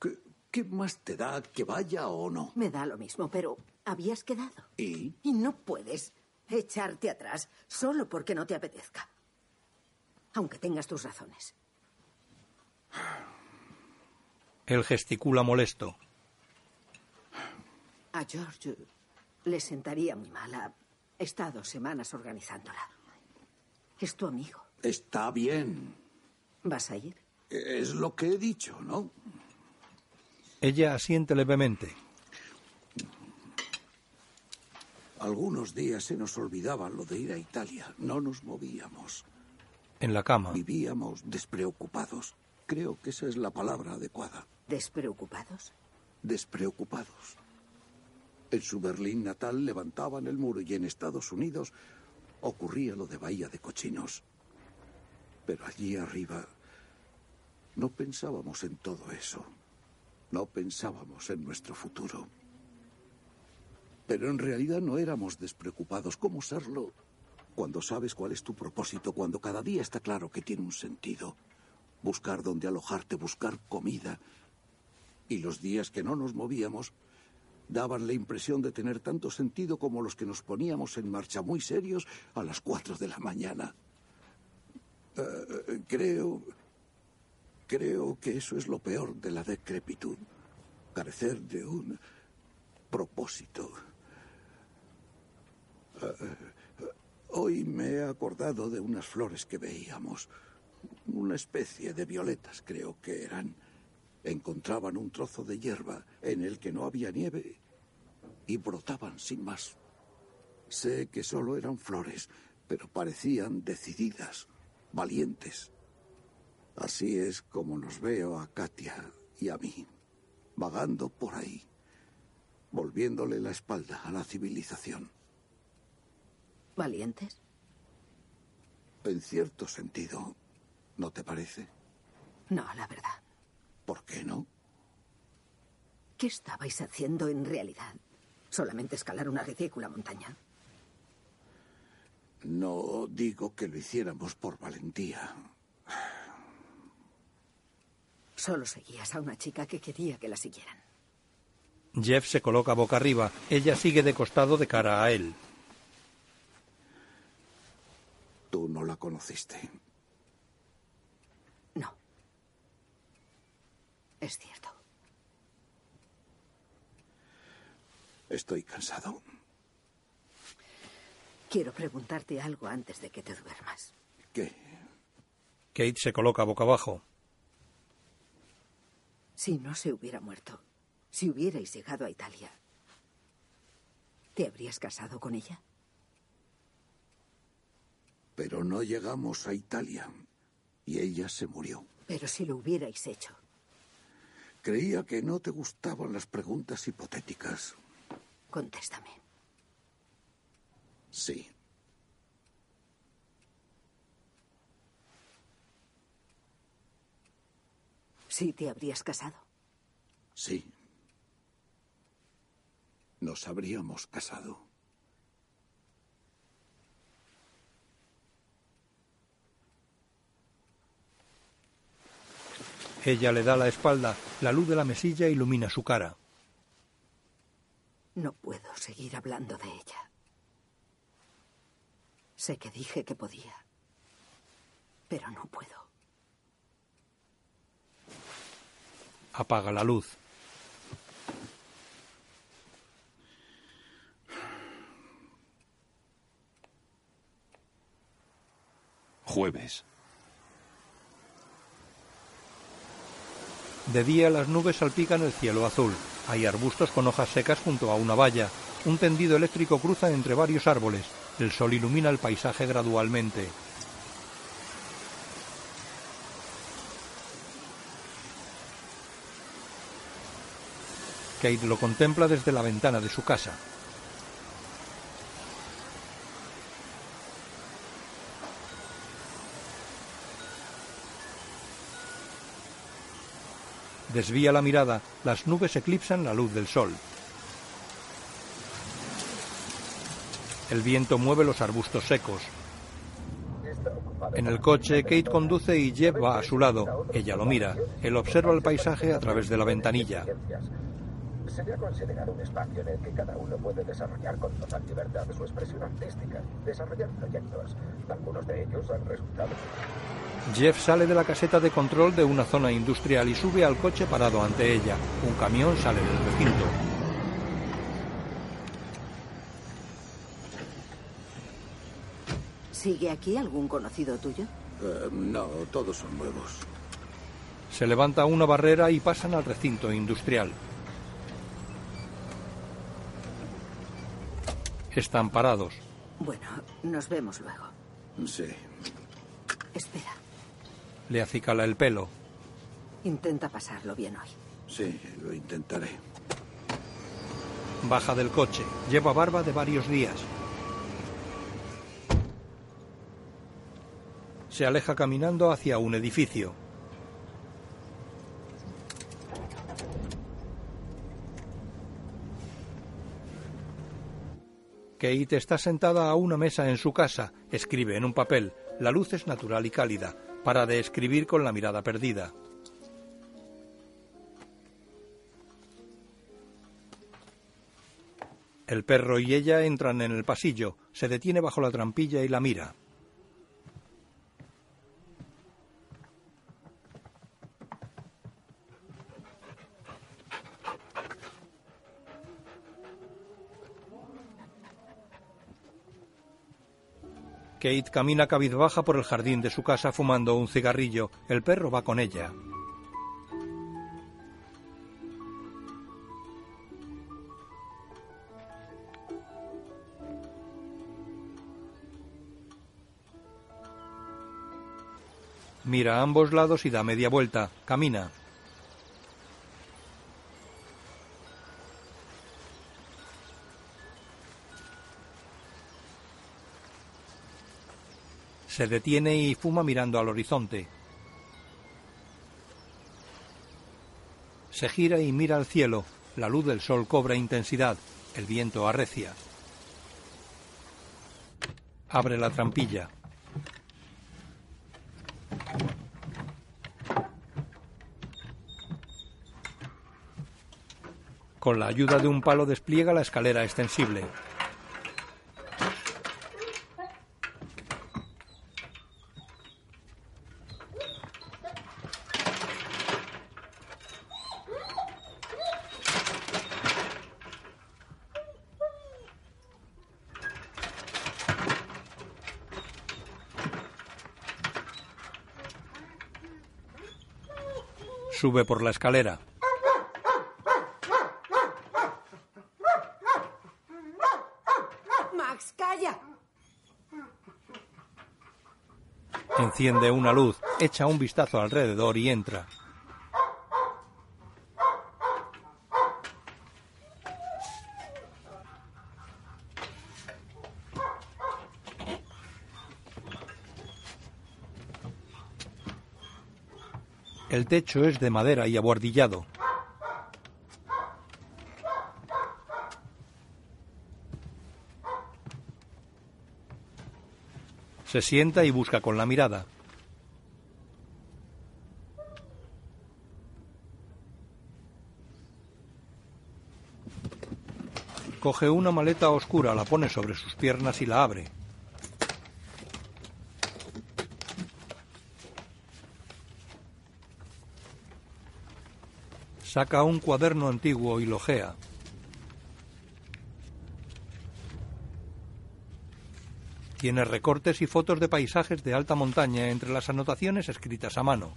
¿Qué, qué más te da que vaya o no? Me da lo mismo, pero habías quedado. ¿Y? Y no puedes echarte atrás solo porque no te apetezca. Aunque tengas tus razones. Él gesticula molesto. A George le sentaría muy mal. Ha estado semanas organizándola. Es tu amigo. Está bien. ¿Vas a ir? Es lo que he dicho, ¿no? Ella asiente levemente. Algunos días se nos olvidaba lo de ir a Italia. No nos movíamos. En la cama. Vivíamos despreocupados. Creo que esa es la palabra adecuada. ¿Despreocupados? Despreocupados. En su Berlín natal levantaban el muro y en Estados Unidos ocurría lo de Bahía de Cochinos. Pero allí arriba no pensábamos en todo eso. No pensábamos en nuestro futuro. Pero en realidad no éramos despreocupados. ¿Cómo serlo? Cuando sabes cuál es tu propósito, cuando cada día está claro que tiene un sentido. Buscar dónde alojarte, buscar comida. Y los días que no nos movíamos daban la impresión de tener tanto sentido como los que nos poníamos en marcha muy serios a las cuatro de la mañana. Eh, creo. Creo que eso es lo peor de la decrepitud. Carecer de un propósito. Eh, hoy me he acordado de unas flores que veíamos. Una especie de violetas, creo que eran. Encontraban un trozo de hierba en el que no había nieve y brotaban sin más. Sé que solo eran flores, pero parecían decididas, valientes. Así es como nos veo a Katia y a mí, vagando por ahí, volviéndole la espalda a la civilización. ¿Valientes? En cierto sentido, ¿no te parece? No, la verdad. ¿Por qué no? ¿Qué estabais haciendo en realidad? ¿Solamente escalar una ridícula montaña? No digo que lo hiciéramos por valentía. Solo seguías a una chica que quería que la siguieran. Jeff se coloca boca arriba. Ella sigue de costado de cara a él. Tú no la conociste. No. Es cierto. Estoy cansado. Quiero preguntarte algo antes de que te duermas. ¿Qué? Kate se coloca boca abajo. Si no se hubiera muerto, si hubierais llegado a Italia, ¿te habrías casado con ella? Pero no llegamos a Italia y ella se murió. Pero si lo hubierais hecho. Creía que no te gustaban las preguntas hipotéticas. Contéstame. Sí. ¿Sí te habrías casado? Sí. Nos habríamos casado. Ella le da la espalda. La luz de la mesilla ilumina su cara. No puedo seguir hablando de ella. Sé que dije que podía, pero no puedo. Apaga la luz. Jueves. De día las nubes salpican el cielo azul. Hay arbustos con hojas secas junto a una valla. Un tendido eléctrico cruza entre varios árboles. El sol ilumina el paisaje gradualmente. Kate lo contempla desde la ventana de su casa. Desvía la mirada, las nubes eclipsan la luz del sol. El viento mueve los arbustos secos. En el coche, Kate conduce y Jeff va a su lado. Ella lo mira. Él observa el paisaje a través de la ventanilla. Sería considerado un espacio en el que cada uno puede desarrollar con total libertad su expresión artística, desarrollar proyectos. Algunos de ellos han resultado. Jeff sale de la caseta de control de una zona industrial y sube al coche parado ante ella. Un camión sale del recinto. ¿Sigue aquí algún conocido tuyo? Eh, no, todos son nuevos. Se levanta una barrera y pasan al recinto industrial. Están parados. Bueno, nos vemos luego. Sí. Espera, Le acicala el pelo. intenta pasarlo bien hoy. Sí, lo intentaré. Baja del coche. Lleva barba de varios días. Se aleja caminando hacia un edificio. Kate está sentada a una mesa en su casa. Escribe en un papel. La luz es natural y cálida. Para de escribir con la mirada perdida. El perro y ella entran en el pasillo. Se detiene bajo la trampilla y la mira. Kate camina cabizbaja por el jardín de su casa fumando un cigarrillo. El perro va con ella. Mira a ambos lados y da media vuelta. Camina. Se detiene y fuma mirando al horizonte. Se gira y mira al cielo. La luz del sol cobra intensidad. El viento arrecia. Abre la trampilla. Con la ayuda de un palo despliega la escalera extensible. Sube por la escalera. Max, calla. Enciende una luz, echa un vistazo alrededor y entra. El techo es de madera y abuhardillado. Se sienta y busca con la mirada. Coge una maleta oscura, la pone sobre sus piernas y la abre. Saca un cuaderno antiguo y lo ojea. Tiene recortes y fotos de paisajes de alta montaña entre las anotaciones escritas a mano.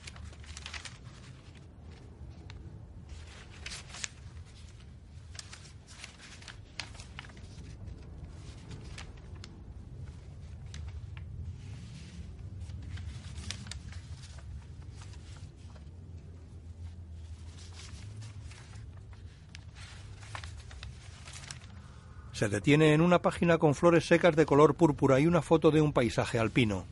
Se detiene en una página con flores secas de color púrpura y una foto de un paisaje alpino.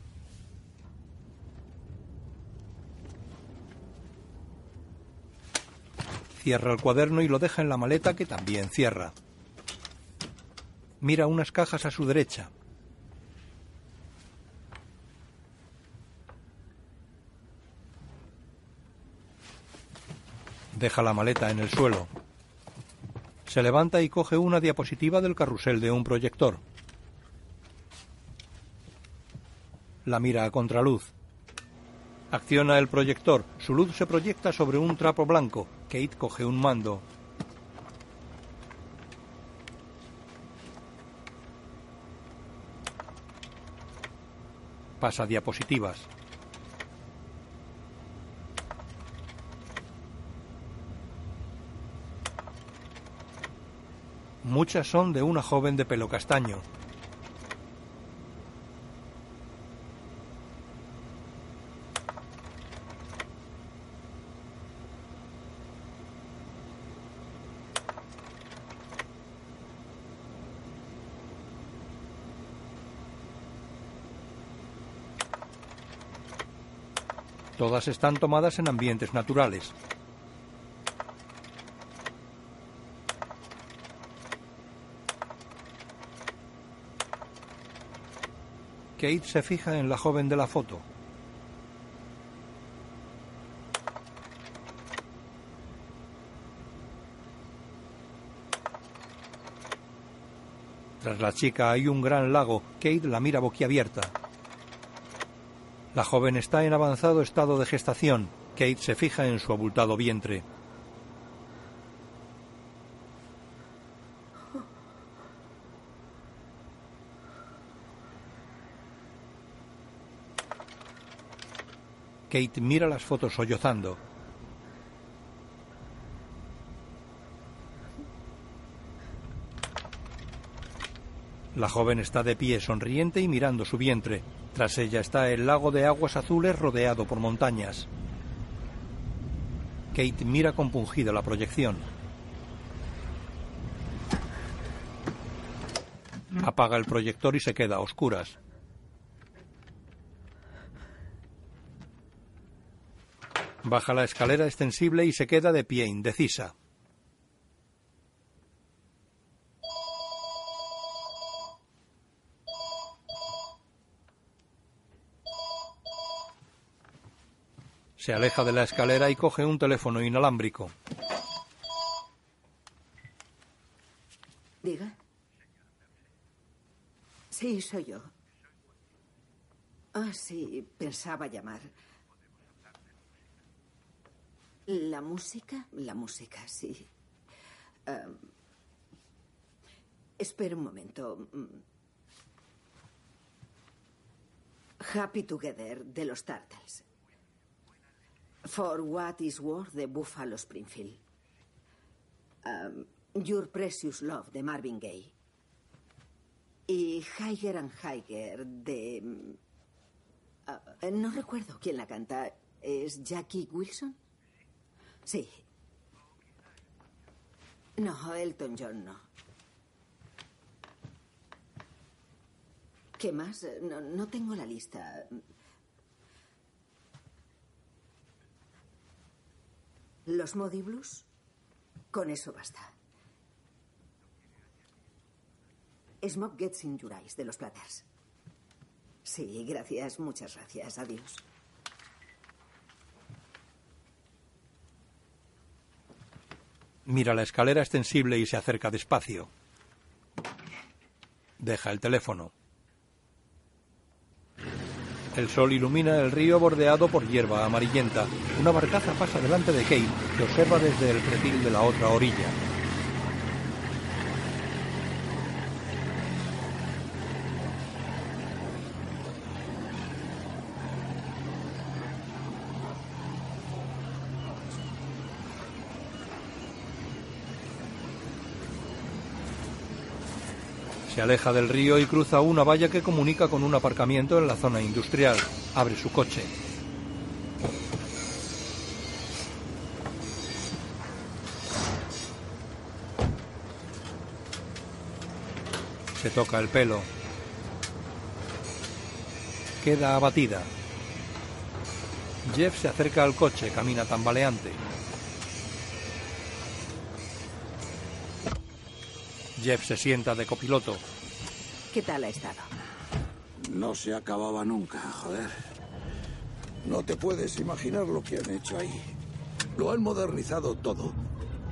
Cierra el cuaderno y lo deja en la maleta que también cierra. Mira unas cajas a su derecha. Deja la maleta en el suelo. Se levanta y coge una diapositiva del carrusel de un proyector. La mira a contraluz. Acciona el proyector. Su luz se proyecta sobre un trapo blanco. Kate coge un mando. Pasa diapositivas. Muchas son de una joven de pelo castaño. Todas están tomadas en ambientes naturales. Kate se fija en la joven de la foto. Tras la chica hay un gran lago. Kate la mira boquiabierta. La joven está en avanzado estado de gestación. Kate se fija en su abultado vientre. Kate mira las fotos sollozando. La joven está de pie, sonriente y mirando su vientre. Tras ella está el lago de aguas azules rodeado por montañas. Kate mira compungida la proyección. Apaga el proyector y se queda a oscuras. Baja la escalera extensible y se queda de pie indecisa. Se aleja de la escalera y coge un teléfono inalámbrico. Diga. Sí, soy yo. Ah, sí, pensaba llamar. La música, la música, sí. Um, espera un momento. Happy Together de los Turtles. For What Is Worth de Buffalo Springfield. Um, Your Precious Love de Marvin Gaye. Y Higher and Higher de... Uh, no recuerdo quién la canta. ¿Es Jackie Wilson? Sí. No, Elton John no. ¿Qué más? No, no tengo la lista. ¿Los Modi Blues? Con eso basta. Smoke Gets in Your Eyes, de los Platters. Sí, gracias, muchas gracias. Adiós. Mira la escalera extensible y se acerca despacio. Deja el teléfono. El sol ilumina el río bordeado por hierba amarillenta. Una barcaza pasa delante de Kate, que observa desde el pretil de la otra orilla. Se aleja del río y cruza una valla que comunica con un aparcamiento en la zona industrial. Abre su coche. Se toca el pelo. Queda abatida. Jeff se acerca al coche, camina tambaleante. Jeff se sienta de copiloto. ¿Qué tal ha estado? No se acababa nunca, joder. No te puedes imaginar lo que han hecho ahí. Lo han modernizado todo.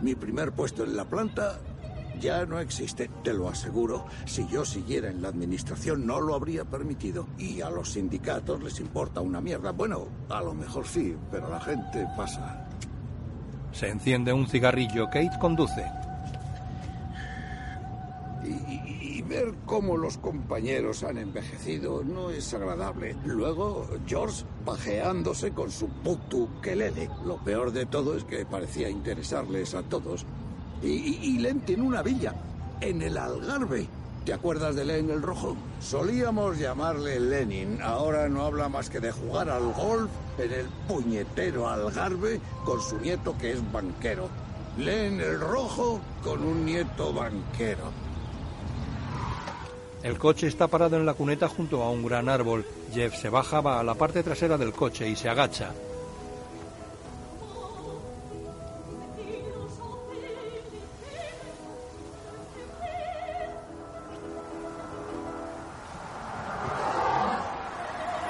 Mi primer puesto en la planta ya no existe, te lo aseguro. Si yo siguiera en la administración no lo habría permitido. Y a los sindicatos les importa una mierda. Bueno, a lo mejor sí, pero la gente pasa. Se enciende un cigarrillo. Kate conduce. Cómo los compañeros han envejecido no es agradable. Luego, George pajeándose con su puto quelele. Lo peor de todo es que parecía interesarles a todos. Y, y, y Len tiene una villa en el Algarve. ¿Te acuerdas de Len el Rojo? Solíamos llamarle Lenin. Ahora no habla más que de jugar al golf en el puñetero Algarve con su nieto que es banquero. Len el Rojo con un nieto banquero. El coche está parado en la cuneta junto a un gran árbol. Jeff se baja, va a la parte trasera del coche y se agacha.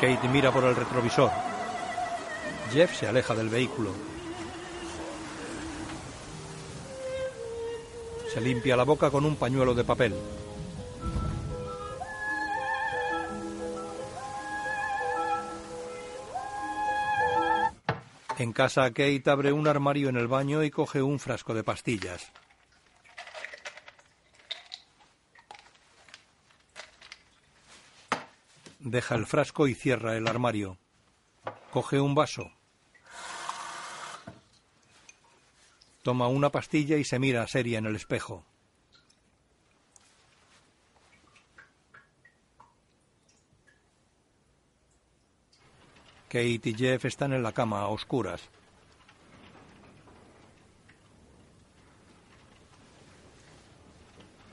Kate mira por el retrovisor. Jeff se aleja del vehículo. Se limpia la boca con un pañuelo de papel. En casa, Kate abre un armario en el baño y coge un frasco de pastillas. Deja el frasco y cierra el armario. Coge un vaso. Toma una pastilla y se mira seria en el espejo. Kate y Jeff están en la cama a oscuras.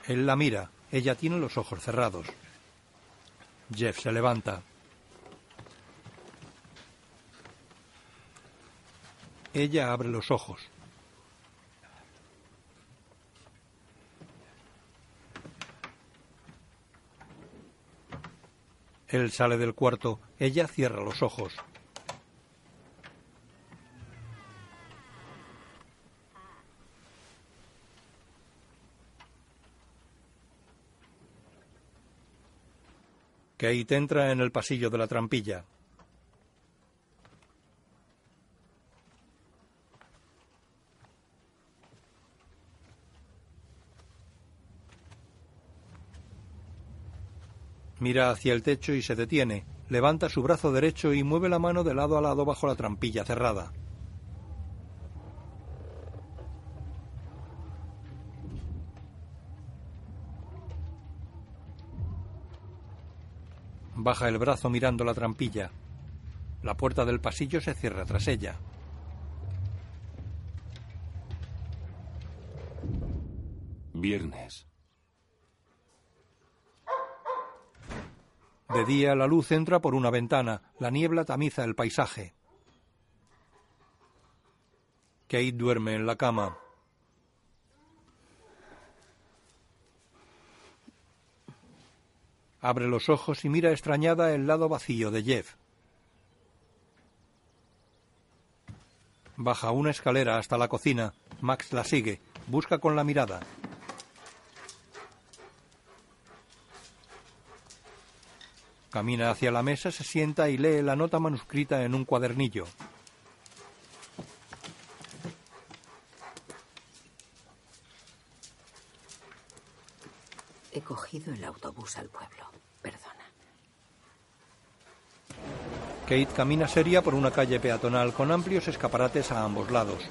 Él la mira. Ella tiene los ojos cerrados. Jeff se levanta. Ella abre los ojos. Él sale del cuarto. Ella cierra los ojos. Kate entra en el pasillo de la trampilla. Mira hacia el techo y se detiene. Levanta su brazo derecho y mueve la mano de lado a lado bajo la trampilla cerrada. Baja el brazo mirando la trampilla. La puerta del pasillo se cierra tras ella. Viernes. De día la luz entra por una ventana, la niebla tamiza el paisaje. Kate duerme en la cama. Abre los ojos y mira extrañada el lado vacío de Jeff. Baja una escalera hasta la cocina. Max la sigue. Busca con la mirada. Camina hacia la mesa, se sienta y lee la nota manuscrita en un cuadernillo. He cogido el autobús al pueblo. Perdona. Kate camina seria por una calle peatonal con amplios escaparates a ambos lados.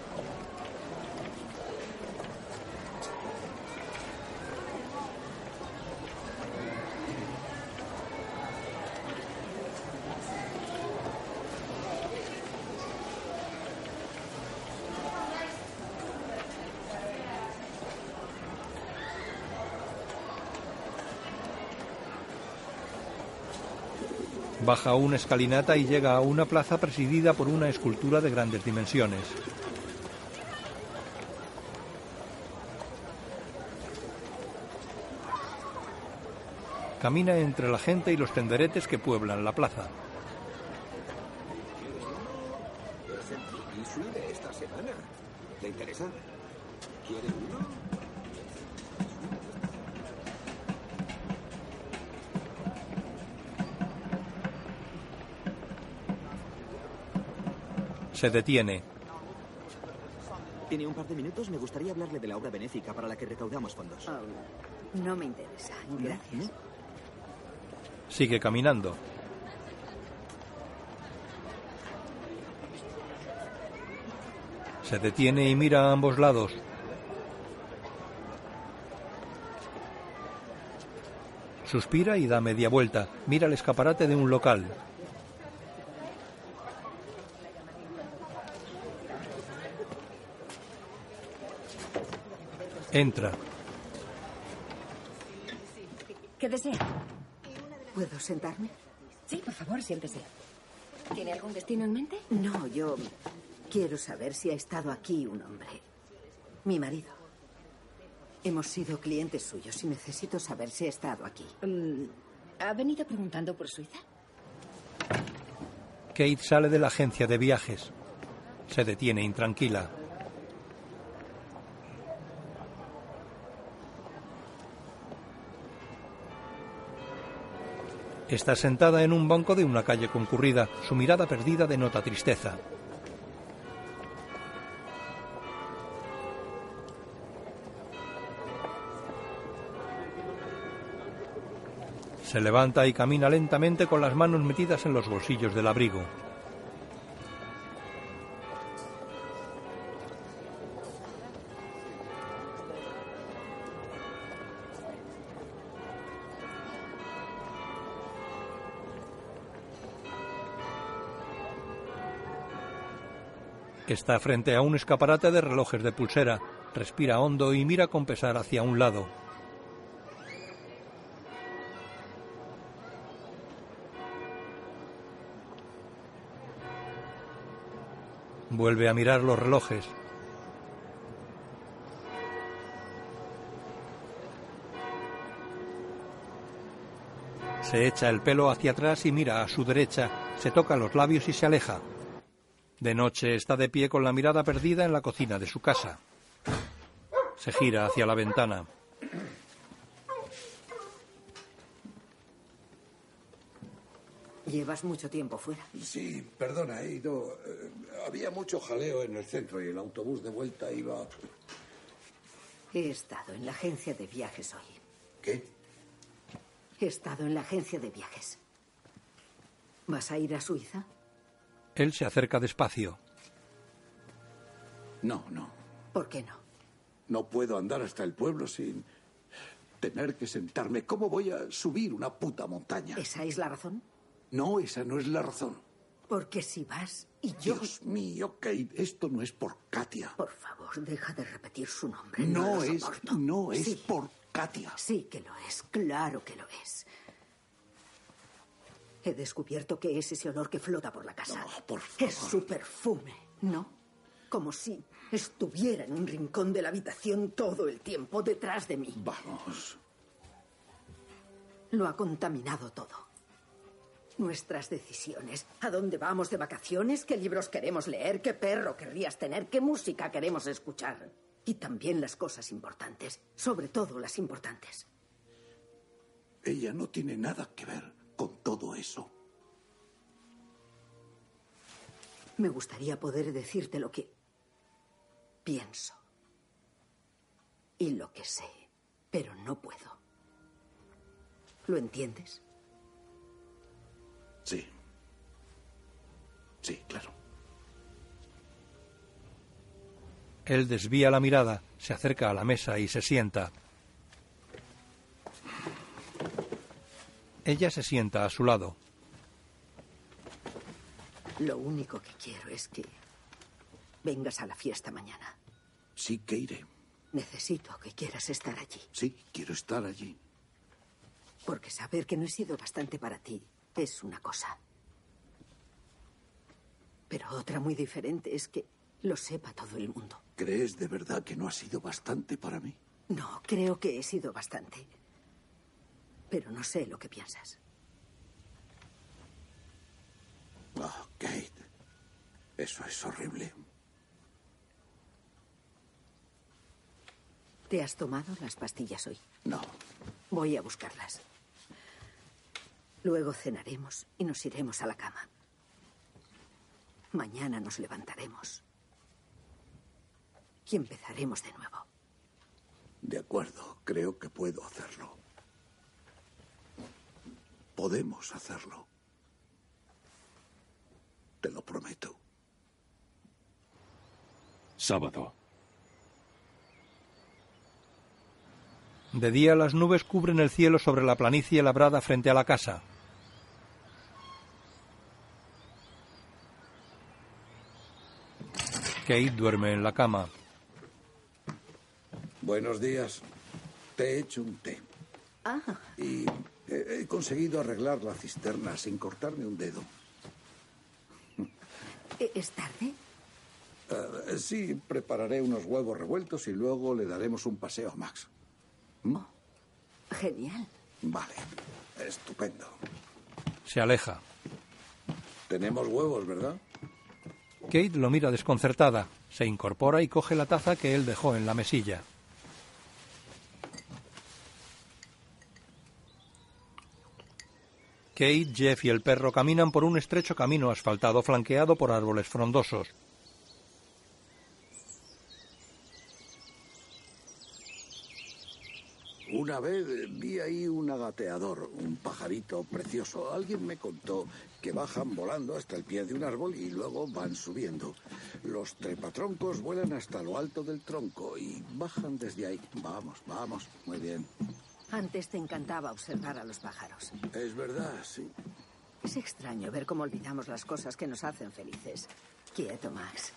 Baja una escalinata y llega a una plaza presidida por una escultura de grandes dimensiones. Camina entre la gente y los tenderetes que pueblan la plaza. El Se detiene. ¿Tiene un par de minutos? Me gustaría hablarle de la obra benéfica para la que recaudamos fondos. No me interesa. Gracias. Sigue caminando. Se detiene y mira a ambos lados. Suspira y da media vuelta. Mira el escaparate de un local. Entra. ¿Qué desea? ¿Puedo sentarme? Sí, por favor, siéntese. ¿Tiene algún destino en mente? No, yo quiero saber si ha estado aquí un hombre. Mi marido. Hemos sido clientes suyos y necesito saber si ha estado aquí. Mm, ¿Ha venido preguntando por Suiza? Kate sale de la agencia de viajes. Se detiene intranquila. Está sentada en un banco de una calle concurrida. Su mirada perdida denota tristeza. Se levanta y camina lentamente con las manos metidas en los bolsillos del abrigo. Está frente a un escaparate de relojes de pulsera. Respira hondo y mira con pesar hacia un lado. Vuelve a mirar los relojes. Se echa el pelo hacia atrás y mira a su derecha. Se toca los labios y se aleja. De noche está de pie con la mirada perdida en la cocina de su casa. Se gira hacia la ventana. ¿Llevas mucho tiempo fuera? Sí, perdona, he ido. eh, había mucho jaleo en el centro y el autobús de vuelta iba. He estado en la agencia de viajes hoy. ¿Qué? He estado en la agencia de viajes. ¿Vas a ir a Suiza? Él se acerca despacio. No, no. ¿Por qué no? No puedo andar hasta el pueblo sin tener que sentarme. ¿Cómo voy a subir una puta montaña? ¿Esa es la razón? No, esa no es la razón. Porque si vas y yo... Dios mío, Kate, esto no es por Katia. Por favor, deja de repetir su nombre. No es, no es Sí. por Katia. Sí que lo es, claro que lo es. He descubierto que es ese olor que flota por la casa. por Es su perfume, ¿no? Como si estuviera en un rincón de la habitación todo el tiempo detrás de mí. Vamos. Lo ha contaminado todo. Nuestras decisiones, a dónde vamos de vacaciones, qué libros queremos leer, qué perro querrías tener, qué música queremos escuchar. Y también las cosas importantes, sobre todo las importantes. Ella no tiene nada que ver con todo eso. Me gustaría poder decirte lo que pienso y lo que sé, pero no puedo. ¿Lo entiendes? Sí. Sí, claro. Él desvía la mirada, se acerca a la mesa y se sienta. Ella se sienta a su lado. Lo único que quiero es que vengas a la fiesta mañana. Sí que iré. Necesito que quieras estar allí, Sí, quiero estar allí. porque saber que no he sido bastante para ti es una cosa. Pero otra muy diferente es que lo sepa todo el mundo. ¿Crees de verdad que no ha sido bastante para mí? No, creo que he sido bastante. Pero no sé lo que piensas. Oh, Kate. Eso es horrible. ¿Te has tomado las pastillas hoy? No. Voy a buscarlas. Luego cenaremos y nos iremos a la cama. Mañana nos levantaremos. Y empezaremos de nuevo. De acuerdo, creo que puedo hacerlo. Podemos hacerlo. Te lo prometo. Sábado. De día las nubes cubren el cielo sobre la planicie labrada frente a la casa. Kate duerme en la cama. Buenos días. Te he hecho un té. Ah, Y he conseguido arreglar la cisterna sin cortarme un dedo. ¿e- ¿es tarde? Eh, sí, prepararé unos huevos revueltos y luego le daremos un paseo a Max. ¿Mm? Genial. Vale, estupendo. Se aleja. Tenemos huevos, ¿verdad? Kate lo mira desconcertada. Se incorpora y coge la taza que él dejó en la mesilla. Kate, Jeff y el perro caminan por un estrecho camino asfaltado flanqueado por árboles frondosos. Una vez vi ahí un agateador, un pajarito precioso. Alguien me contó que bajan volando hasta el pie de un árbol y luego van subiendo. Los trepatroncos vuelan hasta lo alto del tronco y bajan desde ahí. Vamos, vamos, muy bien. Antes te encantaba observar a los pájaros. Es verdad, sí. Es extraño ver cómo olvidamos las cosas que nos hacen felices. Quieto, Max.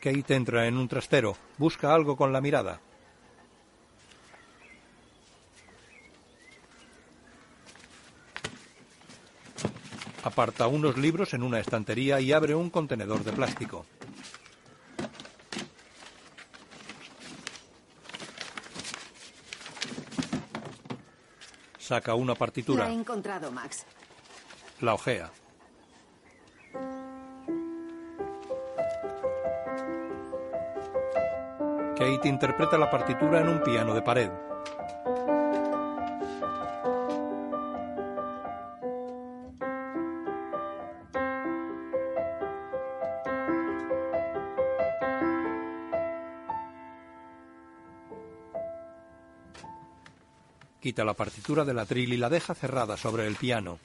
Kate entra en un trastero. Busca algo con la mirada. Aparta unos libros en una estantería y abre un contenedor de plástico. Saca una La partitura. he encontrado, Max. La ojea. Kate interpreta la partitura en un piano de pared. Quita la partitura del atril y la deja cerrada sobre el piano.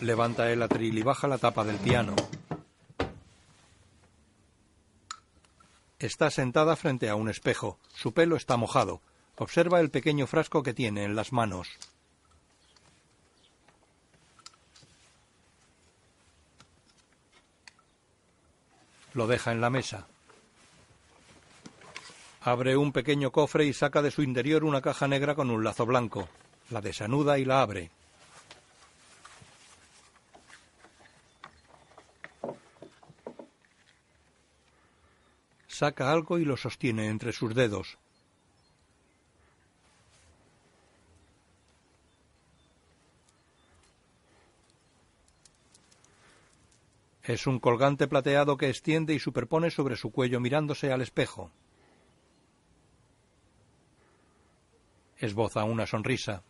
Levanta el atril y baja la tapa del piano. Está sentada frente a un espejo. Su pelo está mojado. Observa el pequeño frasco que tiene en las manos. Lo deja en la mesa. Abre un pequeño cofre y saca de su interior una caja negra con un lazo blanco. La desanuda y la abre. Saca algo y lo sostiene entre sus dedos. Es un colgante plateado que extiende y superpone sobre su cuello mirándose al espejo. Esboza una sonrisa.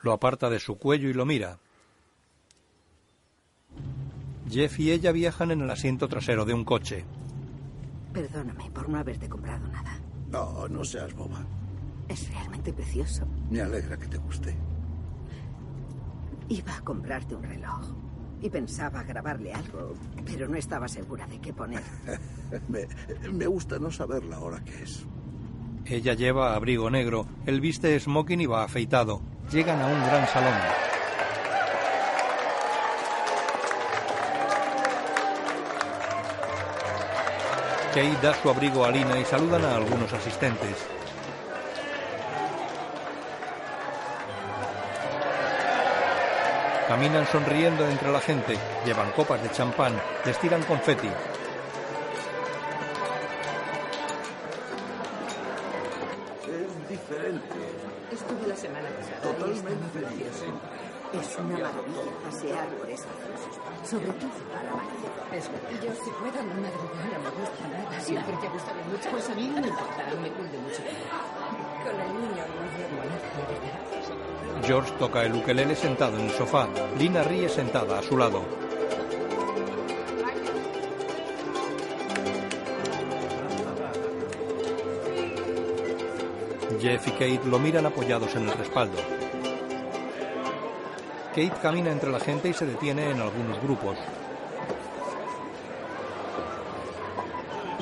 Lo aparta de su cuello y lo mira. Jeff y ella viajan en el asiento trasero de un coche. Perdóname por no haberte comprado nada. No, no seas boba. Es realmente precioso. Me alegra que te guste. Iba a comprarte un reloj y pensaba grabarle algo, pero no estaba segura de qué poner. me, me gusta no saber la hora que es. Ella lleva abrigo negro, él viste smoking y va afeitado. Llegan a un gran salón. Kate da su abrigo a Lina y saludan a algunos asistentes. Caminan sonriendo entre la gente, llevan copas de champán, les tiran confeti. Siempre te ha gustado mucho. Pues a mí no me importa, me cunde mucho. Con el niño no llevo nada. George toca el ukelele sentado en el sofá. Lina ríe sentada a su lado. Jeff y Kate lo miran apoyados en el respaldo. Kate camina entre la gente y se detiene en algunos grupos.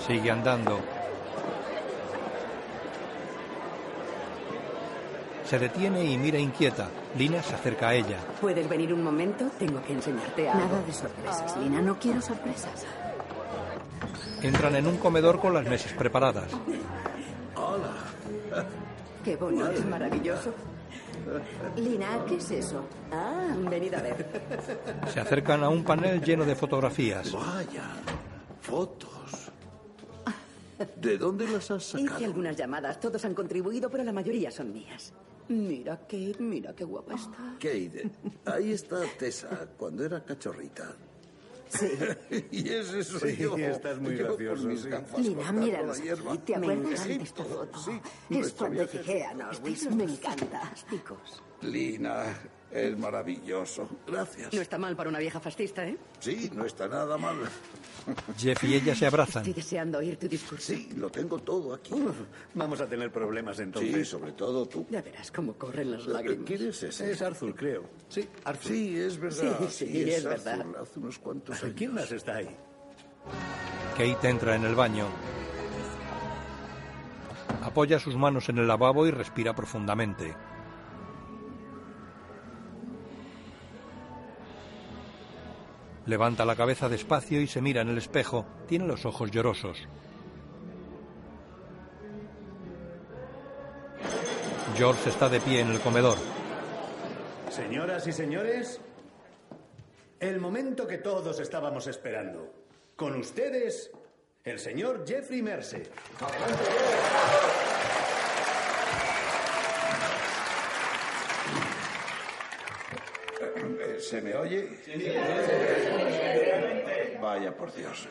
Sigue andando. Se detiene y mira inquieta. Lina se acerca a ella. ¿Puedes venir un momento? Tengo que enseñarte algo. Nada de sorpresas, Lina. No quiero sorpresas. Entran en un comedor con las mesas preparadas. Hola. Qué bonito, es maravilloso. Lina, ¿qué es eso? Ah, venid a ver. Se acercan a un panel lleno de fotografías. Vaya, fotos. ¿De dónde las has sacado? Hice algunas llamadas, todos han contribuido, pero la mayoría son mías. Mira, Kate, mira qué guapa está. Kate, ahí está Tessa cuando era cachorrita. Sí. y ese soy Sí, yo. estás muy Yo gracioso, mis sí. míralos la hierba. aquí. ¿Te acuerdas? encanta Esta foto. Sí, Es cuando llegué a Norwich. Me encanta. Chicos, Lina, es maravilloso. Gracias. no está mal para una vieja fascista, ¿eh? Sí, no está nada mal. Jeff y ella se abrazan. Estoy deseando oír tu discurso. Sí, lo tengo todo aquí. Vamos a tener problemas Sí, entonces. sobre todo tú. Ya verás cómo corren las lágrimas. ¿Quién es ese? Es Arthur, creo. Sí, Arthur. Sí, es verdad. Sí, sí, es Arthur, verdad. Hace unos cuantos años. ¿Quién más está ahí? Kate entra en el baño. Apoya sus manos en el lavabo y respira profundamente. Levanta la cabeza despacio y se mira en el espejo. Tiene los ojos llorosos. George está de pie en el comedor. Señoras y señores, el momento que todos estábamos esperando. Con ustedes, el señor Jeffrey Mercer. Eh, ¿Se me oye? Vaya por Dios.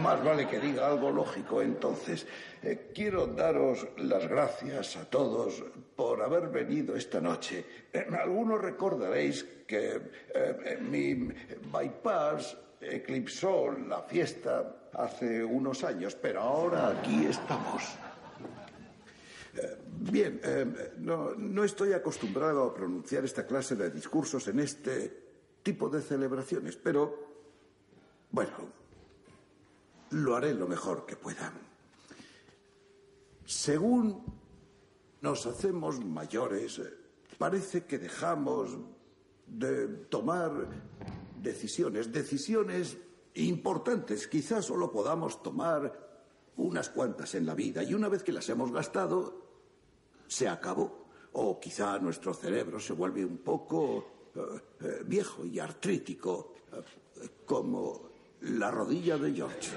Más vale que diga algo lógico. Entonces, eh, quiero daros las gracias a todos por haber venido esta noche. Eh, algunos recordaréis que eh, eh, mi bypass eclipsó la fiesta hace unos años, pero ahora aquí estamos. Eh, Bien, eh, no, no estoy acostumbrado a pronunciar esta clase de discursos en este tipo de celebraciones, pero bueno, lo haré lo mejor que pueda. Según nos hacemos mayores, parece que dejamos de tomar decisiones, decisiones importantes. Quizás solo podamos tomar unas cuantas en la vida y una vez que las hemos gastado, se acabó. O quizá nuestro cerebro se vuelve un poco eh, eh, viejo y artrítico, eh, como la rodilla de George.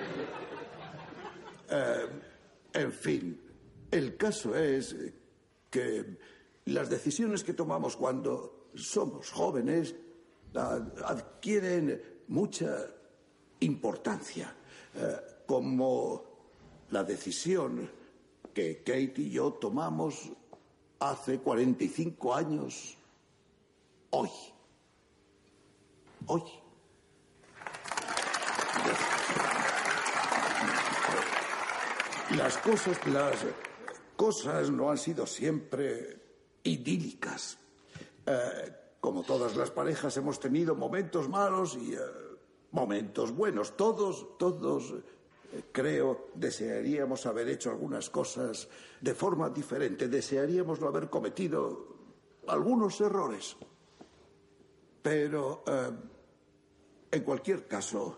en fin, el caso es que las decisiones que tomamos cuando somos jóvenes adquieren mucha importancia, como la decisión que Kate y yo tomamos hace 45 años, hoy. Hoy. Las cosas, las cosas no han sido siempre idílicas. Eh, como todas las parejas hemos tenido momentos malos y eh, momentos buenos. Todos, todos creo, desearíamos haber hecho algunas cosas de forma diferente, desearíamos no haber cometido algunos errores. Pero, eh, en cualquier caso,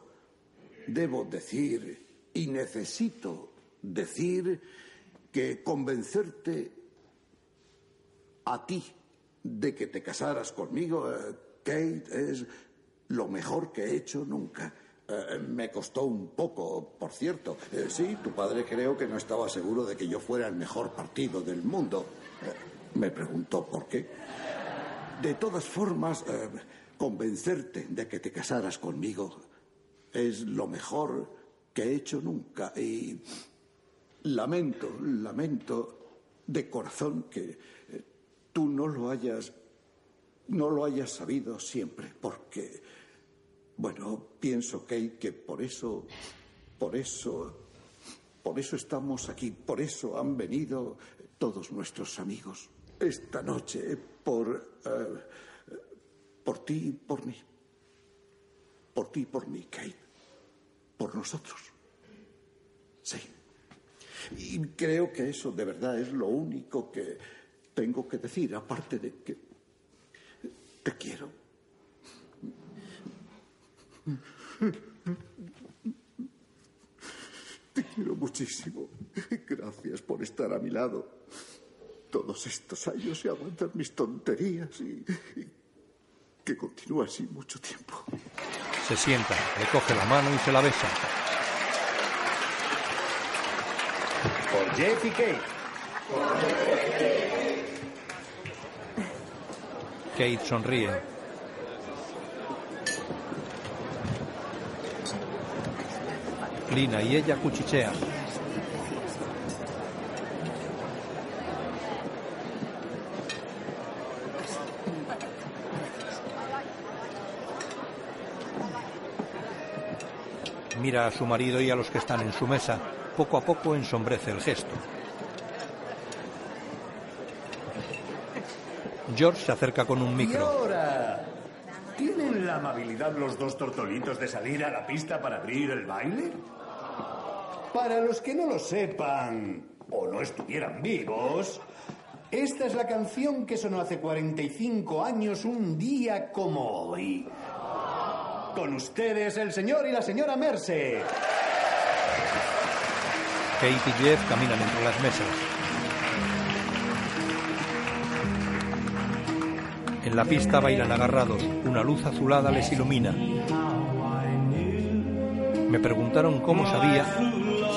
debo decir y necesito decir que convencerte a ti de que te casaras conmigo, eh, Kate, es lo mejor que he hecho nunca. Eh, me costó un poco, por cierto. Eh, sí, tu padre creo que no estaba seguro de que yo fuera el mejor partido del mundo. Eh, me preguntó por qué. De todas formas, convencerte de que te casaras conmigo es lo mejor que he hecho nunca. Y lamento, lamento de corazón que tú no lo hayas, no lo hayas sabido siempre, porque bueno, pienso, Kate, que por eso, por eso, por eso estamos aquí, por eso han venido todos nuestros amigos esta noche, por, eh, por ti y por mí. Por ti y por mí, Kate. Por nosotros. Sí. Y creo que eso de verdad es lo único que tengo que decir, aparte de que te quiero. Te quiero muchísimo. Gracias por estar a mi lado. Todos estos años y aguantar mis tonterías y, que continúe así mucho tiempo. Se sienta, le coge la mano y se la besa. Por Jeff y Kate. Kate sonríe. Y ella cuchichean. Mira a su marido y a los que están en su mesa. Poco a poco ensombrece el gesto. George se acerca con un micro. ¿Tienen la amabilidad los dos tortolitos de salir a la pista para abrir el baile? Para los que no lo sepan o no estuvieran vivos, esta es la canción que sonó hace 45 años un día como hoy. Con ustedes el señor y la señora Merce. Kate y Jeff caminan entre las mesas. En la pista bailan agarrados. Una luz azulada les ilumina. Me preguntaron cómo sabía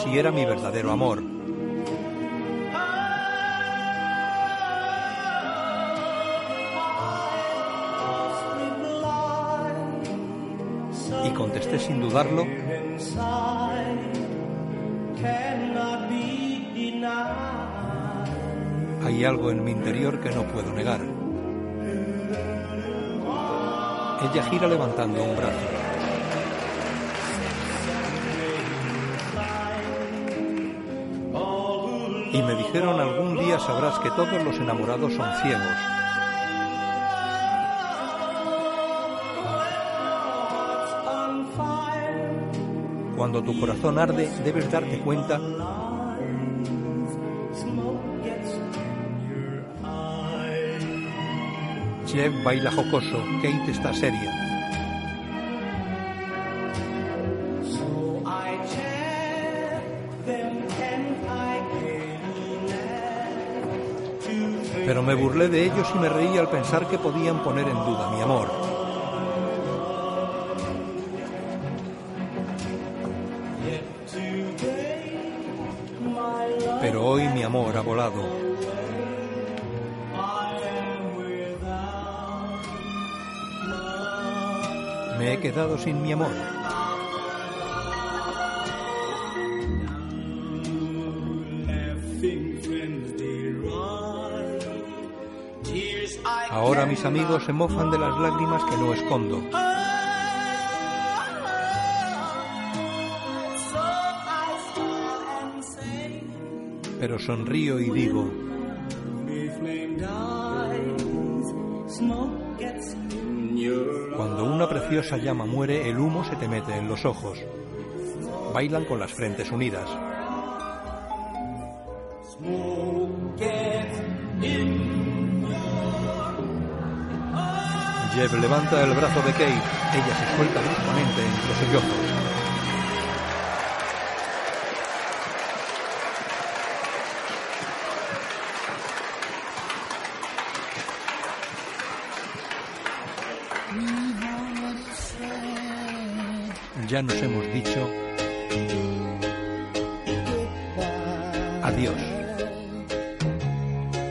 si era mi verdadero amor. Y contesté sin dudarlo. Hay algo en mi interior que no puedo negar. Ella gira levantando un brazo. Dijeron algún día sabrás que todos los enamorados son ciegos. Cuando tu corazón arde, debes darte cuenta Jeff baila jocoso, Kate está seria. Me burlé de ellos y me reí al pensar que podían poner en duda mi amor. Pero hoy mi amor ha volado. Me he quedado sin mi amor. Mis amigos se mofan de las lágrimas que no escondo. Pero sonrío y digo, cuando una preciosa llama muere, el humo se te mete en los ojos. Bailan con las frentes unidas. Jeff levanta el brazo de Kate. Ella se suelta bruscamente entre sollozos. Ya nos hemos dicho adiós.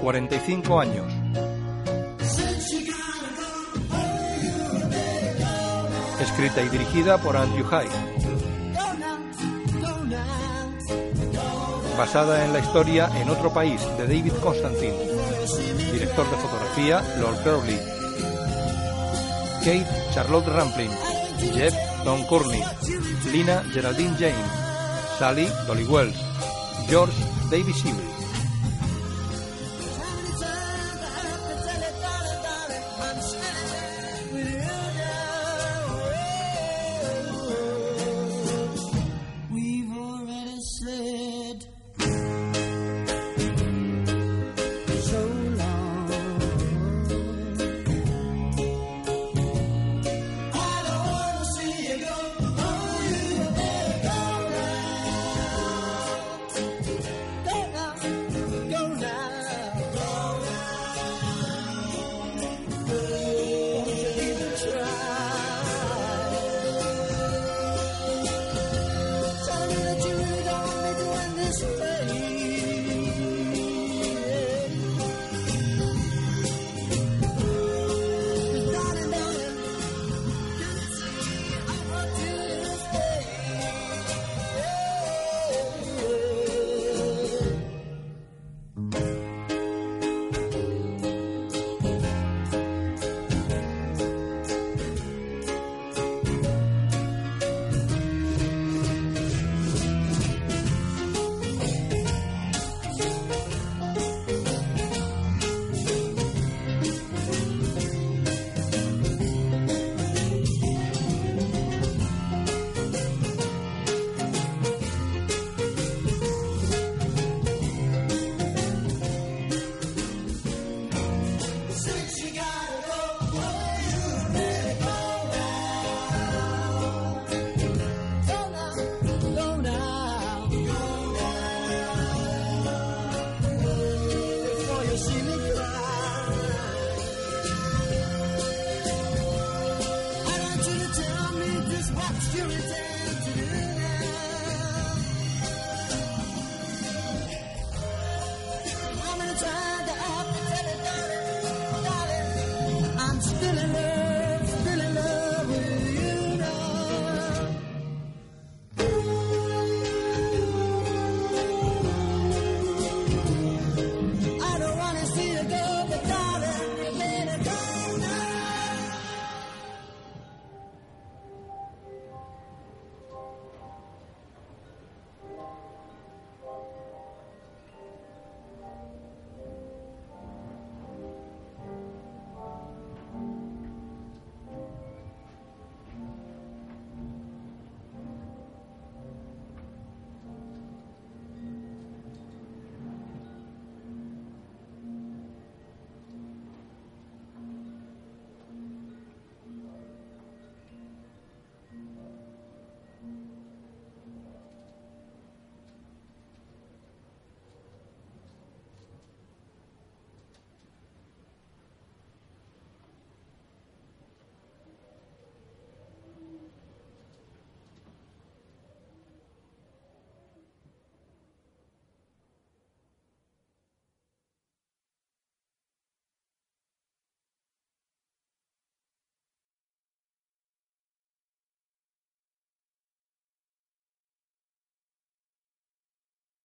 45 años. Y dirigida por Andrew Hyde. Basada en la historia En otro país de David Constantine. Director de fotografía Lord Crowley. Kate Charlotte Rampling. Jeff Don Courtney. Lina Geraldine James. Sally Dolly Wells. George David Sibley.